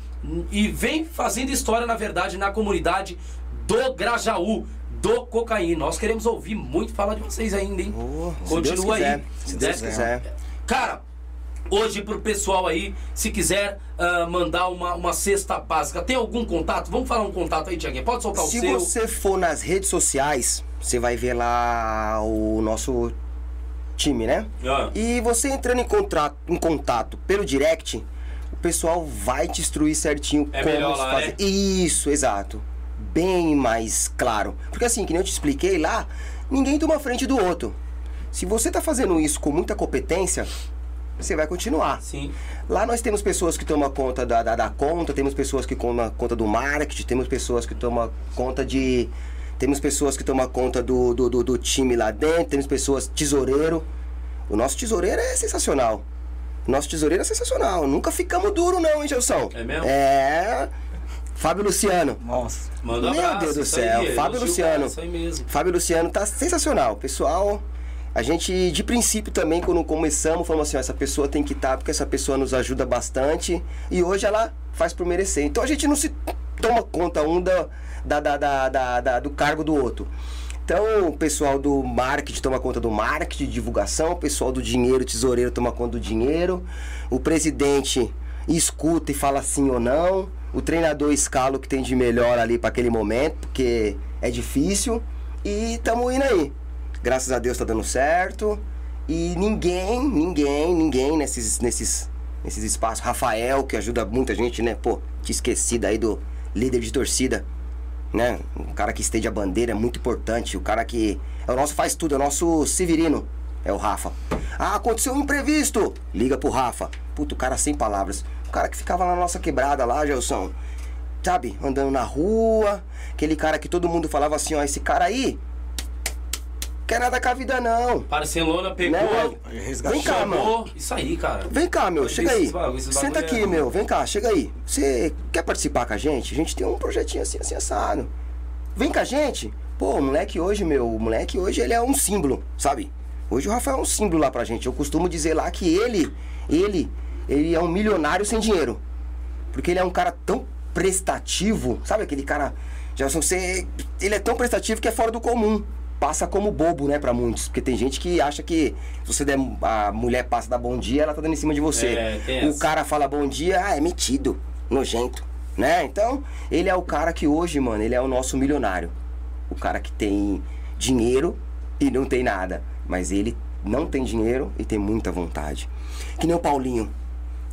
e vem fazendo história, na verdade, na comunidade do Grajaú, do Cocaína. Nós queremos ouvir muito falar de vocês ainda, hein? Oh, Continua aí. Se Deus né? quiser. Cara, hoje pro pessoal aí, se quiser uh, mandar uma, uma cesta básica, tem algum contato? Vamos falar um contato aí, Tiaguinho? Pode soltar se o seu. Se você for nas redes sociais, você vai ver lá o nosso time, né? Ah. E você entrando em, contrato, em contato pelo direct, o pessoal vai te instruir certinho é como lá, fazer. É? Isso, exato. Bem mais claro. Porque assim, que nem eu te expliquei lá, ninguém toma frente do outro. Se você tá fazendo isso com muita competência, você vai continuar. Sim. Lá nós temos pessoas que tomam conta da, da, da conta, temos pessoas que tomam conta do marketing, temos pessoas que tomam conta de. Temos pessoas que tomam conta do, do, do, do time lá dentro, temos pessoas tesoureiro. O nosso tesoureiro é sensacional. Nosso tesoureiro é sensacional. Nunca ficamos duro, não, hein, Gelson? É mesmo? É. Fábio Luciano. Nossa. Manda um Meu abraço, Deus do céu. Aí, Fábio Luciano. Isso aí mesmo. Fábio Luciano tá sensacional. Pessoal, a gente, de princípio também, quando começamos, falamos assim, ó, essa pessoa tem que estar, porque essa pessoa nos ajuda bastante. E hoje ela faz por merecer. Então a gente não se toma conta um da, da, da, da, da do cargo do outro. Então, o pessoal do marketing toma conta do marketing, divulgação, o pessoal do dinheiro, tesoureiro toma conta do dinheiro, o presidente escuta e fala sim ou não, o treinador escala o que tem de melhor ali para aquele momento, porque é difícil, e estamos indo aí graças a Deus tá dando certo. E ninguém, ninguém, ninguém nesses, nesses, nesses espaços. Rafael, que ajuda muita gente, né? Pô, te esqueci daí do líder de torcida, né? O cara que estende a bandeira é muito importante. O cara que é o nosso faz tudo, é o nosso Severino. É o Rafa. Ah, aconteceu um imprevisto. Liga pro Rafa. Puto, o cara sem palavras. O cara que ficava na nossa quebrada lá, Gelson. Sabe? Andando na rua. Aquele cara que todo mundo falava assim, ó, esse cara aí quer nada com a vida, não. Barcelona pegou, né? Vem cá, mano. Isso aí, cara. Vem cá, meu, chega aí. Senta aqui, é meu, vem cá, chega aí. Você quer participar com a gente? A gente tem um projetinho assim, assim, assado. Vem com a gente. Pô, o moleque hoje, meu, o moleque hoje, ele é um símbolo, sabe? Hoje o Rafael é um símbolo lá pra gente. Eu costumo dizer lá que ele, ele, ele é um milionário sem dinheiro. Porque ele é um cara tão prestativo, sabe aquele cara... Já você, ele é tão prestativo que é fora do comum passa como bobo, né, para muitos. Porque tem gente que acha que se você der, a mulher passa dar bom dia, ela tá dando em cima de você. É, o cara fala bom dia, ah, é metido, nojento, né? Então, ele é o cara que hoje, mano, ele é o nosso milionário. O cara que tem dinheiro e não tem nada. Mas ele não tem dinheiro e tem muita vontade. Que nem o Paulinho.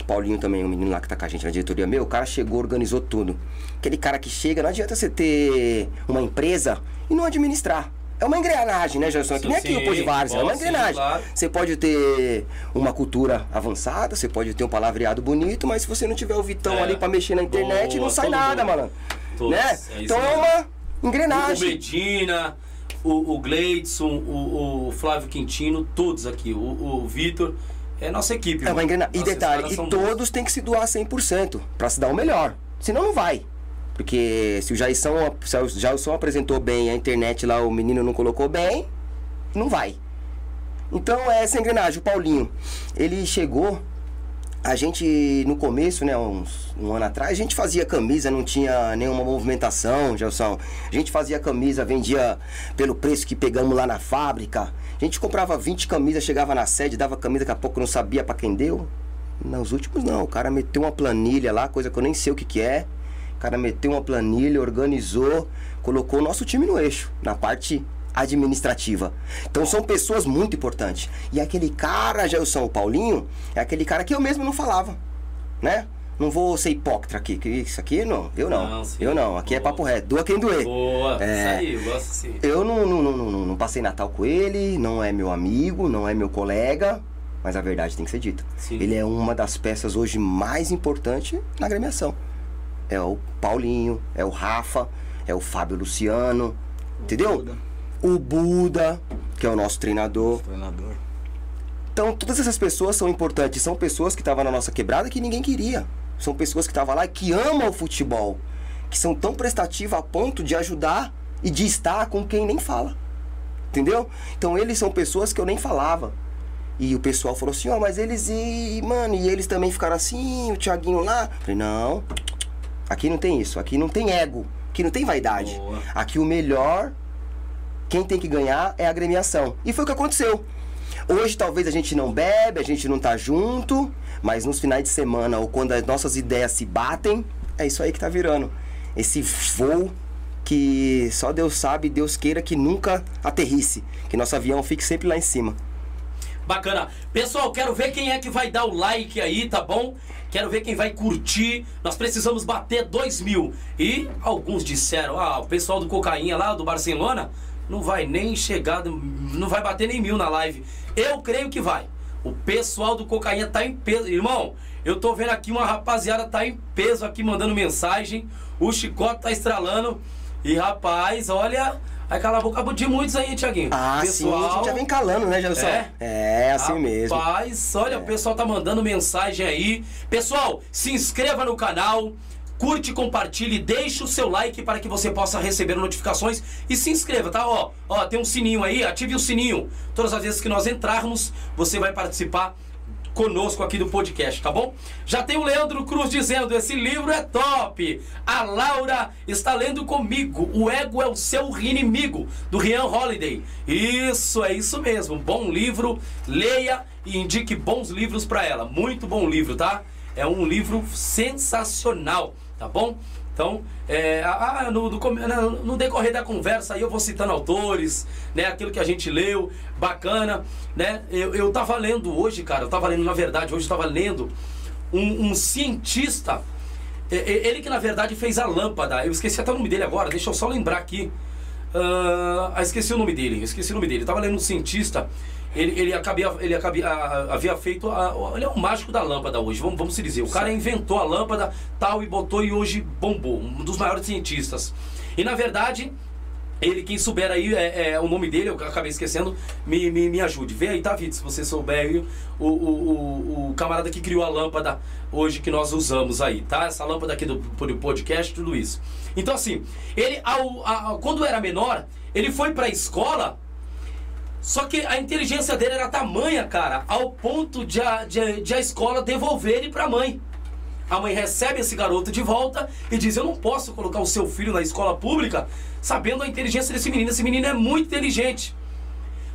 Paulinho também, o menino lá que tá com a gente na diretoria. Meu, o cara chegou, organizou tudo. Aquele cara que chega, não adianta você ter uma empresa e não administrar. É uma engrenagem, né, Gerson? Que nem aqui o Pô de Vários, é uma engrenagem. Sim, claro. Você pode ter uma cultura avançada, você pode ter um palavreado bonito, mas se você não tiver o Vitão é. ali para mexer na internet, Boa, não sai nada, mundo. mano. Todos. Né? É então é uma engrenagem. O Medina, o, o Gleidson, o, o, Flávio Quintino, todos aqui. O, o Vitor. é nossa equipe. É uma engrenagem. E detalhe, e bons. todos têm que se doar 100% pra se dar o melhor. Senão não vai. Porque se o Jairson, se o Jairson apresentou bem, a internet lá o menino não colocou bem, não vai. Então é essa engrenagem. O Paulinho, ele chegou, a gente no começo, né, uns, um ano atrás, a gente fazia camisa, não tinha nenhuma movimentação, Gelson. A gente fazia camisa, vendia pelo preço que pegamos lá na fábrica. A gente comprava 20 camisas, chegava na sede, dava camisa, daqui a pouco não sabia pra quem deu. Nos últimos não, o cara meteu uma planilha lá, coisa que eu nem sei o que que é. O cara meteu uma planilha, organizou, colocou o nosso time no eixo, na parte administrativa. Então são pessoas muito importantes. E aquele cara, Gelson, o Paulinho, é aquele cara que eu mesmo não falava, né? Não vou ser hipócrita aqui, que isso aqui não, eu não. Não, sim. eu não, aqui é Boa. papo reto, doa quem doer. Boa, É. isso aí, eu gosto assim. Eu não, não, não, não, não passei Natal com ele, não é meu amigo, não é meu colega, mas a verdade tem que ser dita. Sim. Ele é uma das peças hoje mais importantes na agremiação. É o Paulinho, é o Rafa, é o Fábio Luciano, entendeu? Buda. O Buda, que é o nosso treinador. Treinador. Então, todas essas pessoas são importantes. São pessoas que estavam na nossa quebrada que ninguém queria. São pessoas que estavam lá e que amam o futebol. Que são tão prestativas a ponto de ajudar e de estar com quem nem fala. Entendeu? Então, eles são pessoas que eu nem falava. E o pessoal falou assim: ó, mas eles e. Mano, e eles também ficaram assim, o Thiaguinho lá. Falei: não, aqui não tem isso. Aqui não tem ego. Aqui não tem vaidade. Boa. Aqui o melhor quem tem que ganhar é a agremiação. E foi o que aconteceu. Hoje talvez a gente não bebe, a gente não tá junto, mas nos finais de semana ou quando as nossas ideias se batem, é isso aí que tá virando. Esse voo que só Deus sabe, Deus queira que nunca aterrisse, que nosso avião fique sempre lá em cima. Bacana. Pessoal, quero ver quem é que vai dar o like aí, tá bom? Quero ver quem vai curtir. Nós precisamos bater 2 mil. E alguns disseram, ah, o pessoal do Cocainha lá, do Barcelona, não vai nem chegar, não vai bater nem mil na live. Eu creio que vai. O pessoal do Cocainha tá em peso. Irmão, eu tô vendo aqui uma rapaziada tá em peso aqui mandando mensagem. O Chicote tá estralando. E rapaz, olha, vai calar a boca de muitos aí, Tiaguinho. Ah, sim, a gente já vem calando, né, Gelson? É? É, assim mesmo. Rapaz, olha, o pessoal tá mandando mensagem aí. Pessoal, se inscreva no canal, curte, compartilhe, deixe o seu like para que você possa receber notificações e se inscreva, tá? Ó, ó, tem um sininho aí, ative o sininho. Todas as vezes que nós entrarmos, você vai participar conosco aqui do podcast, tá bom? Já tem o Leandro Cruz dizendo: esse livro é top. A Laura está lendo comigo. O ego é o seu inimigo, do Rian Holiday. Isso, é isso mesmo. Bom livro, leia e indique bons livros para ela. Muito bom livro, tá? É um livro sensacional, tá bom? Então, é, ah, no, no no- decorrer da conversa aí eu vou citando autores, né? Aquilo que a gente leu, bacana, né? Eu, eu tava lendo hoje, cara, eu tava lendo, na verdade, hoje eu tava lendo um, um cientista, ele que na verdade fez a lâmpada, eu esqueci até o nome dele agora, deixa eu só lembrar aqui. Ah, esqueci o nome dele, esqueci o nome dele. Eu tava lendo um cientista, ele, ele, acabia, ele acabia, havia feito. A, ele é o mágico da lâmpada hoje, vamos, vamos se dizer. O cara inventou a lâmpada tal e botou e hoje bombou. Um dos maiores cientistas. E na verdade. Ele, quem souber aí é, é, o nome dele, eu acabei esquecendo, me, me, me ajude. Vê aí, tá, Vitor? Se você souber aí, o, o, o, o camarada que criou a lâmpada hoje que nós usamos aí, tá? Essa lâmpada aqui do, do podcast, tudo isso. Então, assim, ele, ao, a- quando era menor, ele foi pra escola só que a inteligência dele era tamanha, cara, ao ponto de a, de, de a escola devolver ele pra mãe. A mãe recebe esse garoto de volta e diz: Eu não posso colocar o seu filho na escola pública sabendo a inteligência desse menino. Esse menino é muito inteligente.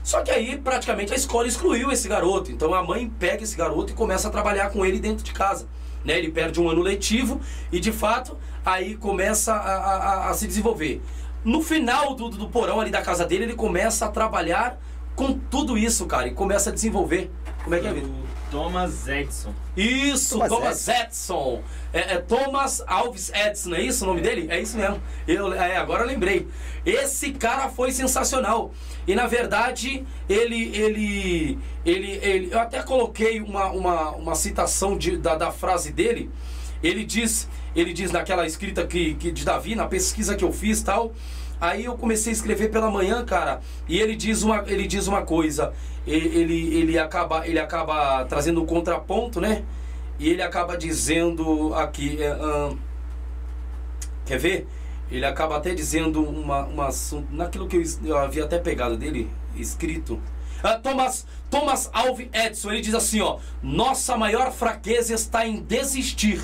Só que aí praticamente a escola excluiu esse garoto. Então a mãe pega esse garoto e começa a trabalhar com ele dentro de casa. Né? Ele perde um ano letivo e de fato aí começa a, a- a- se desenvolver. No final do, do porão ali da casa dele, ele começa a trabalhar com tudo isso, cara, e começa a desenvolver. Como é que é, Vitor? O Thomas Edison. Isso, Thomas Thomas, Edison. É, é Thomas Alves Edison, é isso o nome dele? É isso mesmo. Eu, é, agora eu lembrei. Esse cara foi sensacional. E na verdade, ele. ele, ele, ele eu até coloquei uma, uma, uma citação de- da, da frase dele. Ele diz, ele diz naquela escrita que, que de Davi, na pesquisa que eu fiz tal. Aí eu comecei a escrever pela manhã, cara, e ele diz uma, ele diz uma coisa, ele, ele, acaba, ele acaba trazendo um contraponto, né? E ele acaba dizendo aqui, é, ahn, quer ver? Ele acaba até dizendo uma, uma naquilo que eu, eu havia até pegado dele, escrito. Ah, Thomas, Thomas Alves Edson, ele diz assim, ó, nossa maior fraqueza está em desistir.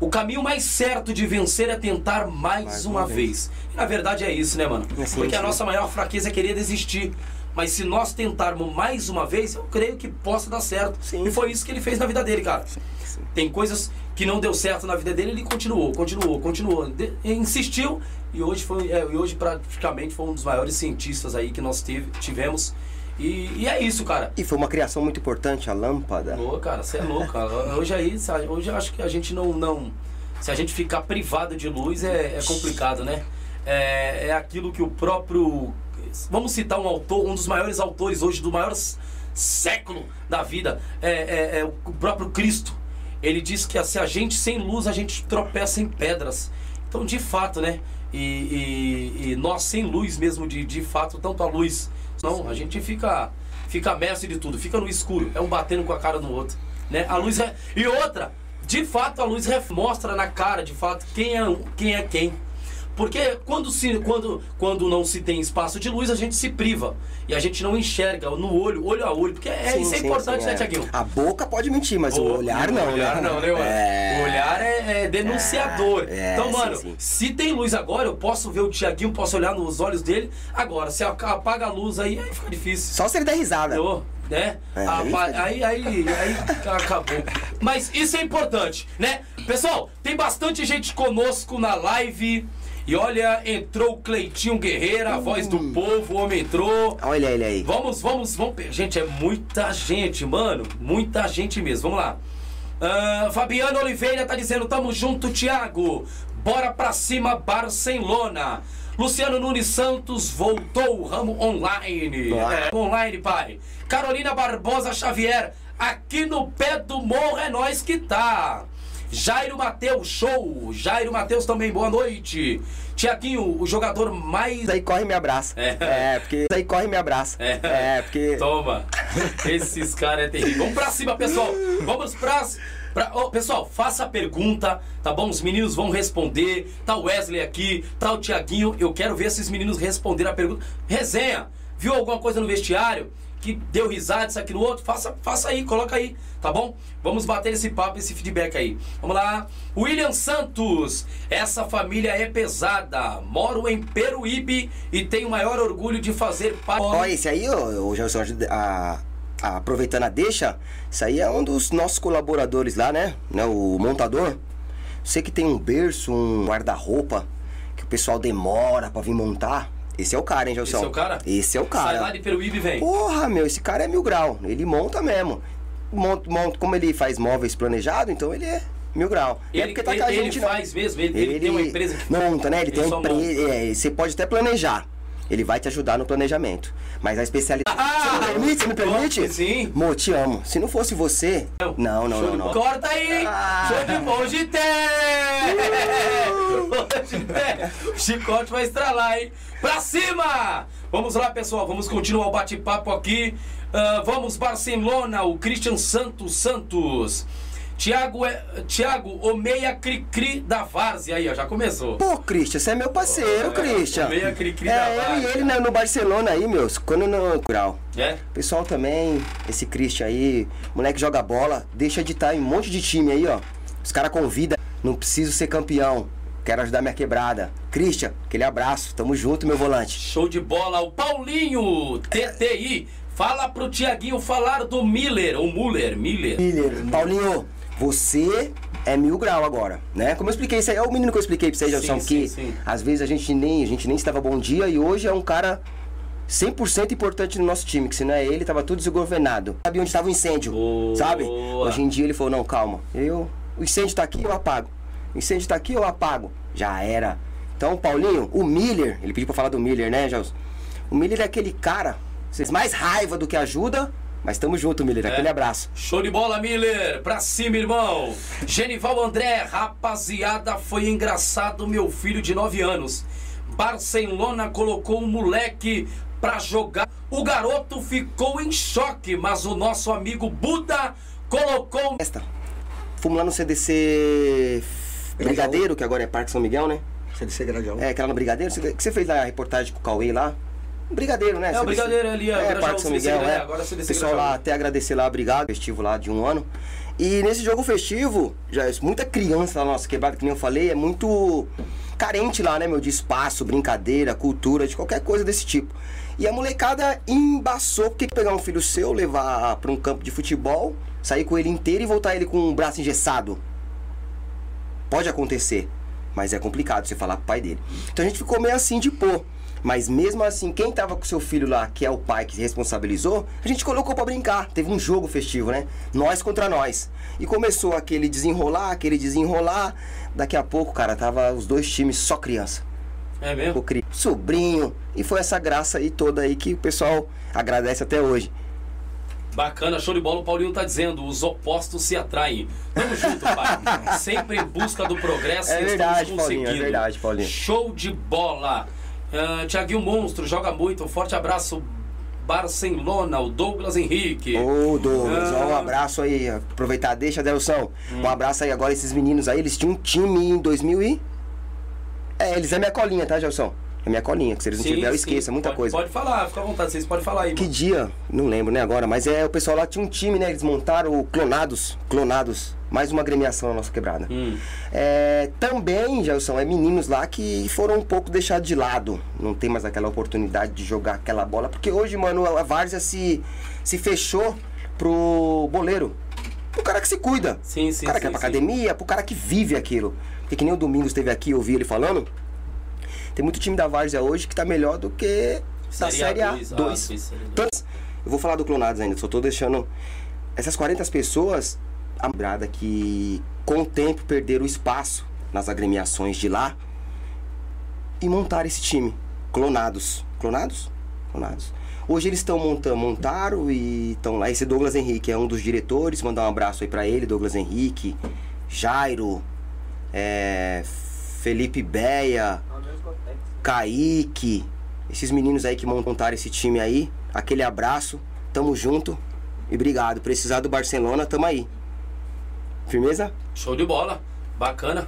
O caminho mais certo de vencer é tentar mais, Mais uma, uma vez. E na verdade é isso, né, mano? É Porque a sim. nossa maior fraqueza é querer desistir. Mas se nós tentarmos mais uma vez, eu creio que possa dar certo. Sim. E foi isso que ele fez na vida dele, cara. sim. Tem coisas que não deu certo na vida dele, ele continuou, continuou, continuou. De- insistiu e hoje foi, é, e hoje praticamente foi um dos maiores cientistas aí que nós teve, tivemos. E, e é isso, cara. E foi uma criação muito importante, a lâmpada. Ô, cara, você é louco, cara. Hoje aí, hoje eu acho que a gente não, não. Se a gente ficar privado de luz é, é complicado, né? É, é aquilo que o próprio. Vamos citar um autor, um dos maiores autores hoje, do maior século da vida, é, é- é o próprio Cristo. Ele diz que se a gente sem luz, a gente tropeça em pedras. Então, de fato, né? E, e- e nós sem luz mesmo, de, de fato, tanto a luz. Não, a gente fica, fica mestre de tudo, fica no escuro, é um batendo com a cara do outro. Né? A luz é. E outra, de fato, a luz mostra na cara, de fato, quem é, quem é quem. Porque quando, se, quando, quando não se tem espaço de luz, a gente se priva. E a gente não enxerga no olho, olho a olho. Porque é, Sim, isso é sim, importante, sim, né, é. Tiaguinho? A boca pode mentir, mas o O- olhar o não, olhar né? não, né, mano? É. O olhar é, é denunciador. É, então, sim, mano, se tem luz agora, eu posso ver o Tiaguinho, posso olhar nos olhos dele. Agora, se apaga a luz aí, aí fica difícil. Só se ele der risada. Entendeu? Né? É, aí aí, aí, aí, [LAUGHS] acabou. Mas isso é importante, né? Pessoal, tem bastante gente conosco na live. E olha, entrou o Cleitinho Guerreira, a voz do povo, o homem entrou. Olha ele aí. Vamos, vamos, vamos. Gente, é muita gente, mano. Muita gente mesmo. Vamos lá. Ah, Fabiano Oliveira tá dizendo: Tamo junto, Thiago. Bora pra cima, Barcelona. Luciano Nunes Santos voltou, ramo online. É, online, pai. Carolina Barbosa Xavier, aqui no pé do morro é nós que tá. Jairo Mateus, show. Jairo Mateus também, boa noite. Tiaguinho, o jogador mais Isso aí corre e me abraça. É. porque isso aí corre e me abraça. É. É, porque. Toma. Esses caras é terrível. Vamos pra cima, pessoal. Vamos pra. pra- Ô, pessoal, faça a pergunta, tá bom? Os meninos vão responder. Tá o Wesley aqui, tá o Tiaguinho. Eu quero ver esses meninos responderem a pergunta. Resenha. Viu alguma coisa no vestiário? Que deu risada, isso aqui no outro? Faça, faça aí, coloca aí, tá bom? Vamos bater esse papo, esse feedback aí. Vamos lá. William Santos. Essa família é pesada. Moro em Peruíbe e tenho o maior orgulho de fazer parte. Ó, esse aí, o Gelson, a- a- aproveitando a deixa, isso aí é um dos nossos colaboradores lá, né? né? O montador. Você que tem um berço, um guarda-roupa, que o pessoal demora pra vir montar. Esse é o cara, hein, Gelson? Esse é o cara? Esse é o cara. Sai lá de Peruíbe e vem. Porra, meu, esse cara é mil grau. Ele monta mesmo. Monta, monta, como ele faz móveis planejado, então ele é mil grau. É Ele, porque tá ele- com a ele gente, não. faz mesmo, ele, ele tem uma empresa que monta, né? Ele, tem só uma empresa. É, você pode até planejar. Ele vai te ajudar no planejamento. Mas a especialidade. Ah! você me permite? Você me permite? Sim. Mo, te amo. Se não fosse você. Não, não, Show não, de não. Corta aí! Ah. Show de tem! Hoje tem! [LAUGHS] O chicote vai estralar, hein? Pra cima! Vamos lá, pessoal, vamos continuar o bate-papo aqui. Ah, vamos, Barcelona, o Christian Santos Santos. Tiago, é, Tiago, o meia cri-cri da Várzea. Aí, ó, já começou. Pô, Christian, você é meu parceiro, É, Christian. o meia cri-cri da É, ele, Várzea. ele né, no Barcelona aí, meus. Quando no grau. É? Pessoal também, esse Christian aí, moleque joga bola, deixa de estar em um monte de time aí, ó. Os caras convidam, não preciso ser campeão, quero ajudar minha quebrada. Christian, aquele abraço, tamo junto, meu volante. Show de bola, o Paulinho, TTI. Fala pro Tiaguinho falar do Miller, ou Muller, Miller. Miller, Paulinho, você é mil grau agora, né? Como eu expliquei, isso aí é o menino que eu expliquei pra vocês, sim, que sim. às vezes a gente nem, a gente nem estava bom dia e hoje é um cara 100% importante no nosso time, que se não é ele, tava tudo desgovernado. Sabia onde estava o incêndio, Boa. sabe? Hoje em dia ele falou, não, calma, eu, o incêndio tá aqui, eu apago. O incêndio tá aqui, eu apago. Já era. Então, Paulinho, o Miller, ele pediu pra falar do Miller, né, Gelson? O Miller é aquele cara, vocês mais raiva do que ajuda, mas tamo junto, Miller, É. aquele abraço. Show de bola, Miller! Pra cima, irmão! Genival André, rapaziada, foi engraçado meu filho de 9 anos. Barcelona colocou o moleque pra jogar. O garoto ficou em choque, mas o nosso amigo Buda colocou. Esta. Fomos lá no CDC Brigadeiro, que agora é Parque São Miguel, né? CDC Grajaú. É, aquela no Brigadeiro. Você- Que você fez lá a reportagem com o Cauê lá? Brigadeiro, né? É, o. Brigadeiro ali, É, Parque São Miguel, né? é. Agora Pessoal lá, até agradecer lá, obrigado. Festivo lá de um ano. E nesse jogo festivo, já é muita criança lá nossa quebrada, que nem eu falei, é muito carente lá, né, meu? De espaço, brincadeira, cultura, de qualquer coisa desse tipo. E a molecada embaçou, porque pegar um filho seu, levar pra um campo de futebol, sair com ele inteiro e voltar ele com o braço engessado. Pode acontecer, mas é complicado você falar pro pai dele. Então a gente ficou meio assim de pô. Mas mesmo assim, quem tava com seu filho lá, que é o pai que se responsabilizou, a gente colocou pra brincar. Teve um jogo festivo, né? Nós contra nós. E começou aquele desenrolar, aquele desenrolar. Daqui a pouco, cara, tava os dois times só criança. É O mesmo? cri- sobrinho. E foi essa graça aí toda aí que o pessoal agradece até hoje. Bacana, show de bola. O Paulinho tá dizendo: os opostos se atraem. Tamo junto, pai. [LAUGHS] Sempre em busca do progresso É verdade, Paulinho, é verdade, Paulinho. Show de bola. Uh, Tiaguinho Monstro, joga muito. Um forte abraço. Barcelona, o Douglas Henrique. Ô, Douglas, ó, um abraço aí. Aproveitar, deixa, Delson. Um abraço aí agora, esses meninos aí. Eles tinham um time em 2000 e... É, eles é minha colinha, tá, Gelson? Minha colinha, que se eles não Sim, tiver, eu sim. esqueço, é muita Pode- coisa. Pode falar, fica à vontade, vocês podem falar aí. Que mano. dia? Não lembro, né, agora. Mas é, o pessoal lá tinha um time, né? Eles montaram o Clonados. Clonados. Mais uma agremiação na nossa quebrada. Hum. É, também, Gelson, é meninos lá que foram um pouco deixados de lado. Não tem mais aquela oportunidade de jogar aquela bola. Porque hoje, mano, a Várzea se, se fechou pro boleiro. Pro cara que se cuida. Sim, sim, O cara que sim, é pra sim. academia, pro cara que vive aquilo. Porque que nem o Domingos esteve aqui, eu ouvi ele falando. Tem muito time da Várzea hoje que tá melhor do que da Série A dois, ah, 2. sim, Série A Então, eu vou falar do Clonados ainda, só tô deixando. Essas 40 pessoas, a que com o tempo perderam espaço nas agremiações de lá e montaram esse time. Clonados. Clonados? Clonados. Hoje eles estão montando, montaram e estão lá. Esse Douglas Henrique é um dos diretores, mandar um abraço aí pra ele, Douglas Henrique, Jairo, é, Felipe Beia, Kaique, esses meninos aí que montaram esse time aí, aquele abraço, tamo junto e obrigado. Precisar do Barcelona, tamo aí. Firmeza? Show de bola, bacana.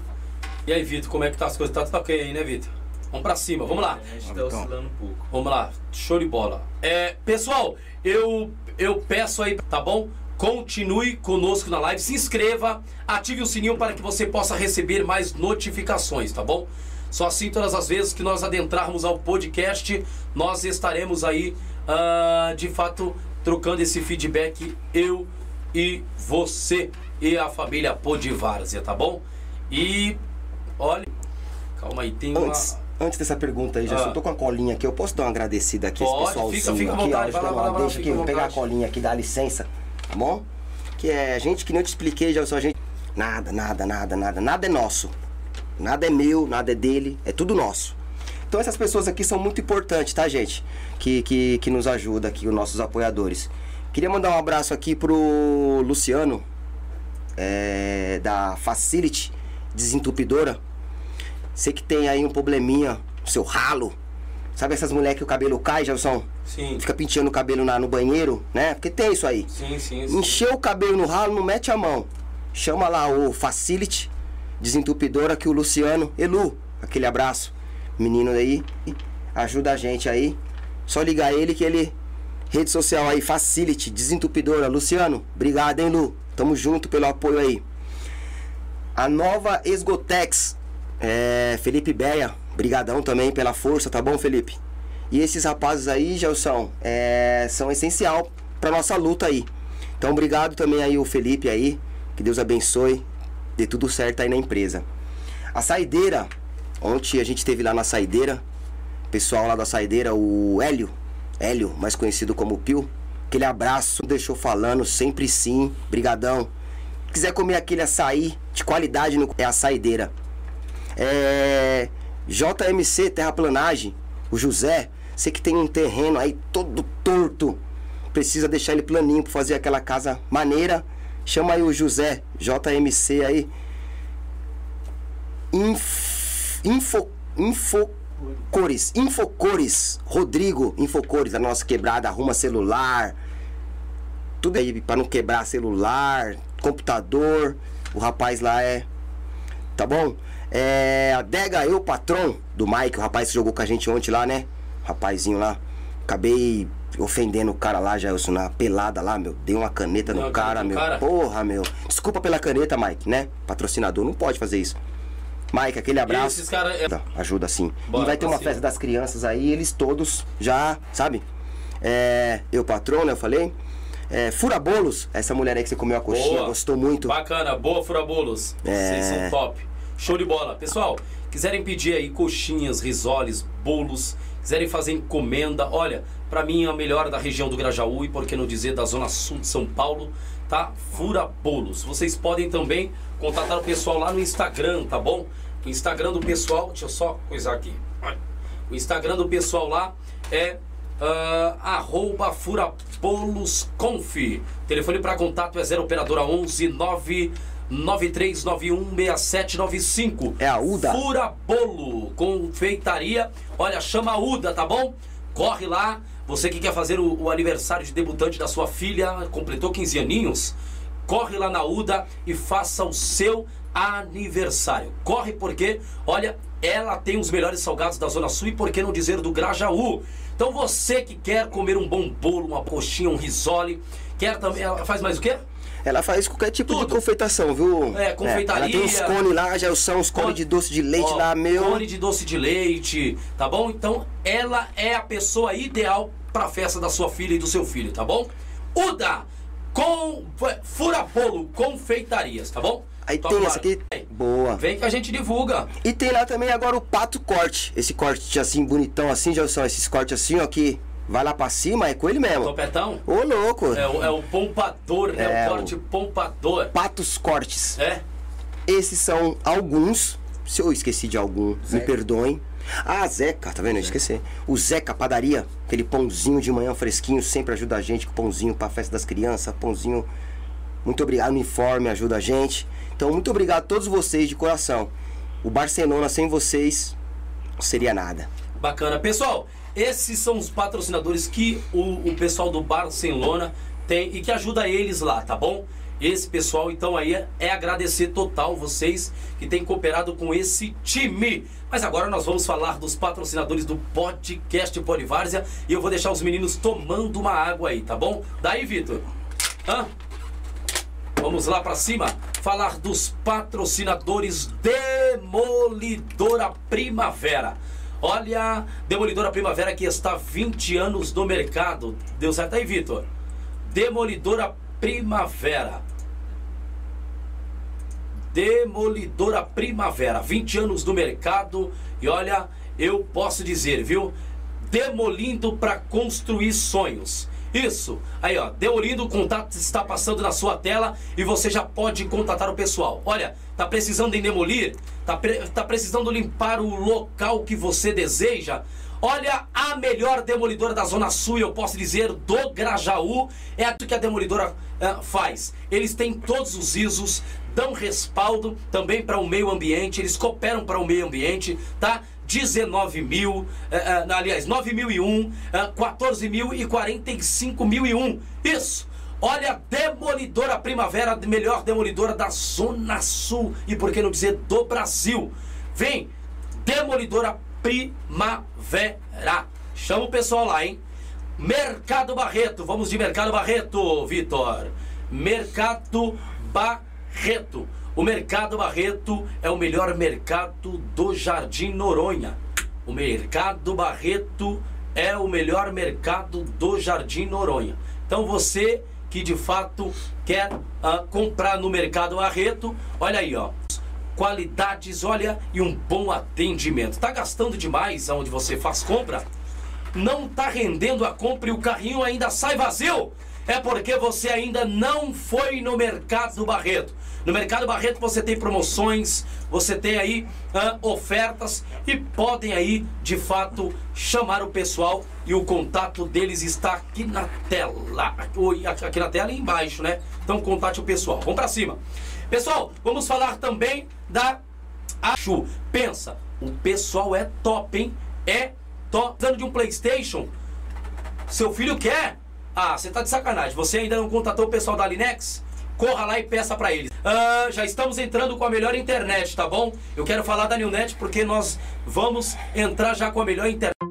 E aí, Vitor, como é que tá as coisas? Tá tudo ok aí, né, Vitor? Vamos pra cima, vamos lá. A gente tá Então. oscilando um pouco. Vamos lá, show de bola. É, pessoal, eu, eu peço aí, tá bom? Continue conosco na live, se inscreva, ative o sininho para que você possa receber mais notificações, tá bom? Só assim, todas as vezes que nós adentrarmos ao podcast, nós estaremos aí, ah, de fato, trocando esse feedback, eu e você e a família Podivárzia, tá bom? E, olha, calma aí, tem uma... Antes, antes dessa pergunta aí, já Ah. tô com a colinha aqui. Eu posso dar uma agradecida aqui, Pode, esse pessoalzinho fica- fica aqui, vontade, vai lá, vai lá, vai lá, Deixa aqui, vou pegar a colinha aqui, dá licença, tá bom? Que é gente que nem eu te expliquei, já só a gente. Nada, nada, nada, nada. Nada é nosso. Nada é meu, nada é dele, é tudo nosso. Então essas pessoas aqui são muito importantes, tá, gente? Que, que, que nos ajuda aqui, os nossos apoiadores. Queria mandar um abraço aqui pro Luciano, é, da Facility Desentupidora. Sei que tem aí um probleminha seu ralo. Sabe essas mulheres que o cabelo cai, Gelson? Sim, Fica penteando o cabelo na, no banheiro, né? Porque tem isso aí. sim, sim, sim. Encheu o cabelo no ralo, não mete a mão. Chama lá o Facility Desentupidora que o Luciano, Elu, aquele abraço. Menino aí, ajuda a gente aí. Só ligar ele que ele. Rede social aí, Facility Desentupidora. Luciano, obrigado, hein, Lu? Tamo junto pelo apoio aí. A nova Esgotex. É, Felipe Beia, brigadão também pela força, tá bom, Felipe? E esses rapazes aí, Gelson, é, são essencial pra nossa luta aí. Então, obrigado também aí o Felipe aí. Que Deus abençoe. Dê tudo certo aí na empresa. A saideira. Ontem a gente teve lá na saideira. Pessoal lá da saideira, o Hélio. Hélio, mais conhecido como Pio. Aquele abraço, deixou falando, sempre sim. Brigadão. Quiser comer aquele açaí de qualidade, no- é a saideira. É, JMC Terraplanagem, o José, você que tem um terreno aí todo torto, precisa deixar ele planinho para fazer aquela casa maneira, chama aí o José, JMC aí. Inf, info, info, Cores, Infocores, Rodrigo, Infocores, a nossa quebrada, arruma celular, tudo aí para não quebrar celular, computador. O rapaz lá é. Tá bom? É. A Dega, eu, patrão do Mike, o rapaz que jogou com a gente ontem lá, né? Rapazinho lá. Acabei ofendendo o cara lá, Jailson, na pelada lá, meu. Dei uma caneta Deu no cara, meu. cara? Porra, meu. Desculpa pela caneta, Mike, né? Patrocinador, não pode fazer isso. Mike, aquele abraço. esses caras- é- Ajuda, sim. Bora e vai ter uma festa das crianças aí, eles todos já, sabe? É, eu patrão, né? Eu falei. É, Fura Bolos, essa mulher aí que você comeu a coxinha, Boa. gostou muito. Bacana, boa furabolos. É. Vocês são top. Show de bola. Pessoal, quiserem pedir aí coxinhas, risoles, bolos, quiserem fazer encomenda, olha, pra mim é a melhor da região do Grajaú e por que não dizer da zona sul de São Paulo, tá? Fura Bolos. Vocês podem também contatar o pessoal lá no Instagram, tá bom? O Instagram do pessoal, deixa eu só coisar aqui. O Instagram do pessoal lá é ah, arroba furabolosconf. Telefone para contato é 0 operadora 11 993916795. É a Uda. Fura Bolo, confeitaria. Olha, chama a Uda, tá bom? Corre lá. Você que quer fazer o, o aniversário de debutante da sua filha, completou 15 aninhos, corre lá na UDA e faça o seu aniversário. Corre porque, olha, ela tem os melhores salgados da Zona Sul e por que não dizer do Grajaú. Então você que quer comer um bom bolo, uma coxinha, um risole, quer também, ela faz mais o quê? Ela faz qualquer tipo Tudo. de confeitação, viu? É, confeitaria. ela tem uns cones lá, já são os cones de doce de leite Ó, lá, meu. Cone de doce de leite, tá bom? Então, ela é a pessoa ideal pra festa da sua filha e do seu filho, tá bom? Uda, com fura bolo, confeitarias, tá bom? Aí tem essa aqui. Vem. Boa. Vem que a gente divulga. E tem lá também agora o pato corte. Esse corte assim, bonitão assim, já são esses cortes assim, ó, que vai lá pra cima, é com ele mesmo. Topetão? Ô, louco. É o, é o pompador, né? É, o corte pompador. Patos cortes. É? Esses são alguns. Se eu esqueci de algum, me perdoem. Ah, Zeca, tá vendo? Eu esqueci. O Zeca Padaria, aquele pãozinho de manhã fresquinho, sempre ajuda a gente com pãozinho pra festa das crianças, pãozinho. Muito obrigado, uniforme ajuda a gente. Então, muito obrigado a todos vocês de coração. O Barcelona sem vocês não seria nada. Bacana. Pessoal, esses são os patrocinadores que o, o pessoal do Barcelona tem e que ajuda eles lá, tá bom? Esse pessoal, então, aí é, agradecer total vocês que têm cooperado com esse time. Mas agora nós vamos falar dos patrocinadores do podcast Polivárzia e eu vou deixar os meninos tomando uma água aí, tá bom? Daí, Vitor. Vamos lá pra cima falar dos patrocinadores Demolidora Primavera. Olha, Demolidora Primavera que está há 20 anos no mercado. Deu certo aí, Vitor? Demolidora Primavera. Demolidora Primavera, 20 anos no mercado e olha, eu posso dizer, viu? Demolindo para construir sonhos. Isso, aí ó, demolindo, o contato está passando na sua tela e você já pode contatar o pessoal. Olha, tá precisando em demolir? Tá, pre- tá precisando limpar o local que você deseja? Olha, a melhor demolidora da Zona Sul, eu posso dizer, do Grajaú, é a que a demolidora eh, faz. Eles têm todos os ISOs, dão respaldo também para o meio ambiente, eles cooperam para o meio ambiente, tá? 19 mil, eh, eh, aliás, 9.001, eh, 14 mil e 45 mil e um. Isso! Olha, Demolidora Primavera, a melhor demolidora da Zona Sul e por que não dizer do Brasil. Vem, Demolidora Primavera. Chama o pessoal lá, hein? Mercado Barreto, vamos de Mercado Barreto, Vitor. Mercado Barreto. O Mercado Barreto é o melhor mercado do Jardim Noronha. O Mercado Barreto é o melhor mercado do Jardim Noronha. Então você que de fato quer ah, comprar no Mercado Barreto, olha aí, ó qualidades, olha, e um bom atendimento. Tá gastando demais aonde você faz compra? Não tá rendendo a compra e o carrinho ainda sai vazio? É porque você ainda não foi no Mercado Barreto. No Mercado Barreto você tem promoções, você tem aí ofertas e podem aí, de fato, chamar o pessoal e o contato deles está aqui na tela. Aqui na tela e embaixo, né? Então contate o pessoal. Vamos pra cima. Pessoal, vamos falar também da Acho. Pensa, o pessoal é top, hein? é tô precisando de um PlayStation. Seu filho quer? Ah, você tá de sacanagem. Você ainda não contatou o pessoal da Linex? Corra lá e peça para eles. Ah, já estamos entrando com a melhor internet, tá bom? Eu quero falar da Newnet porque nós vamos entrar já com a melhor internet.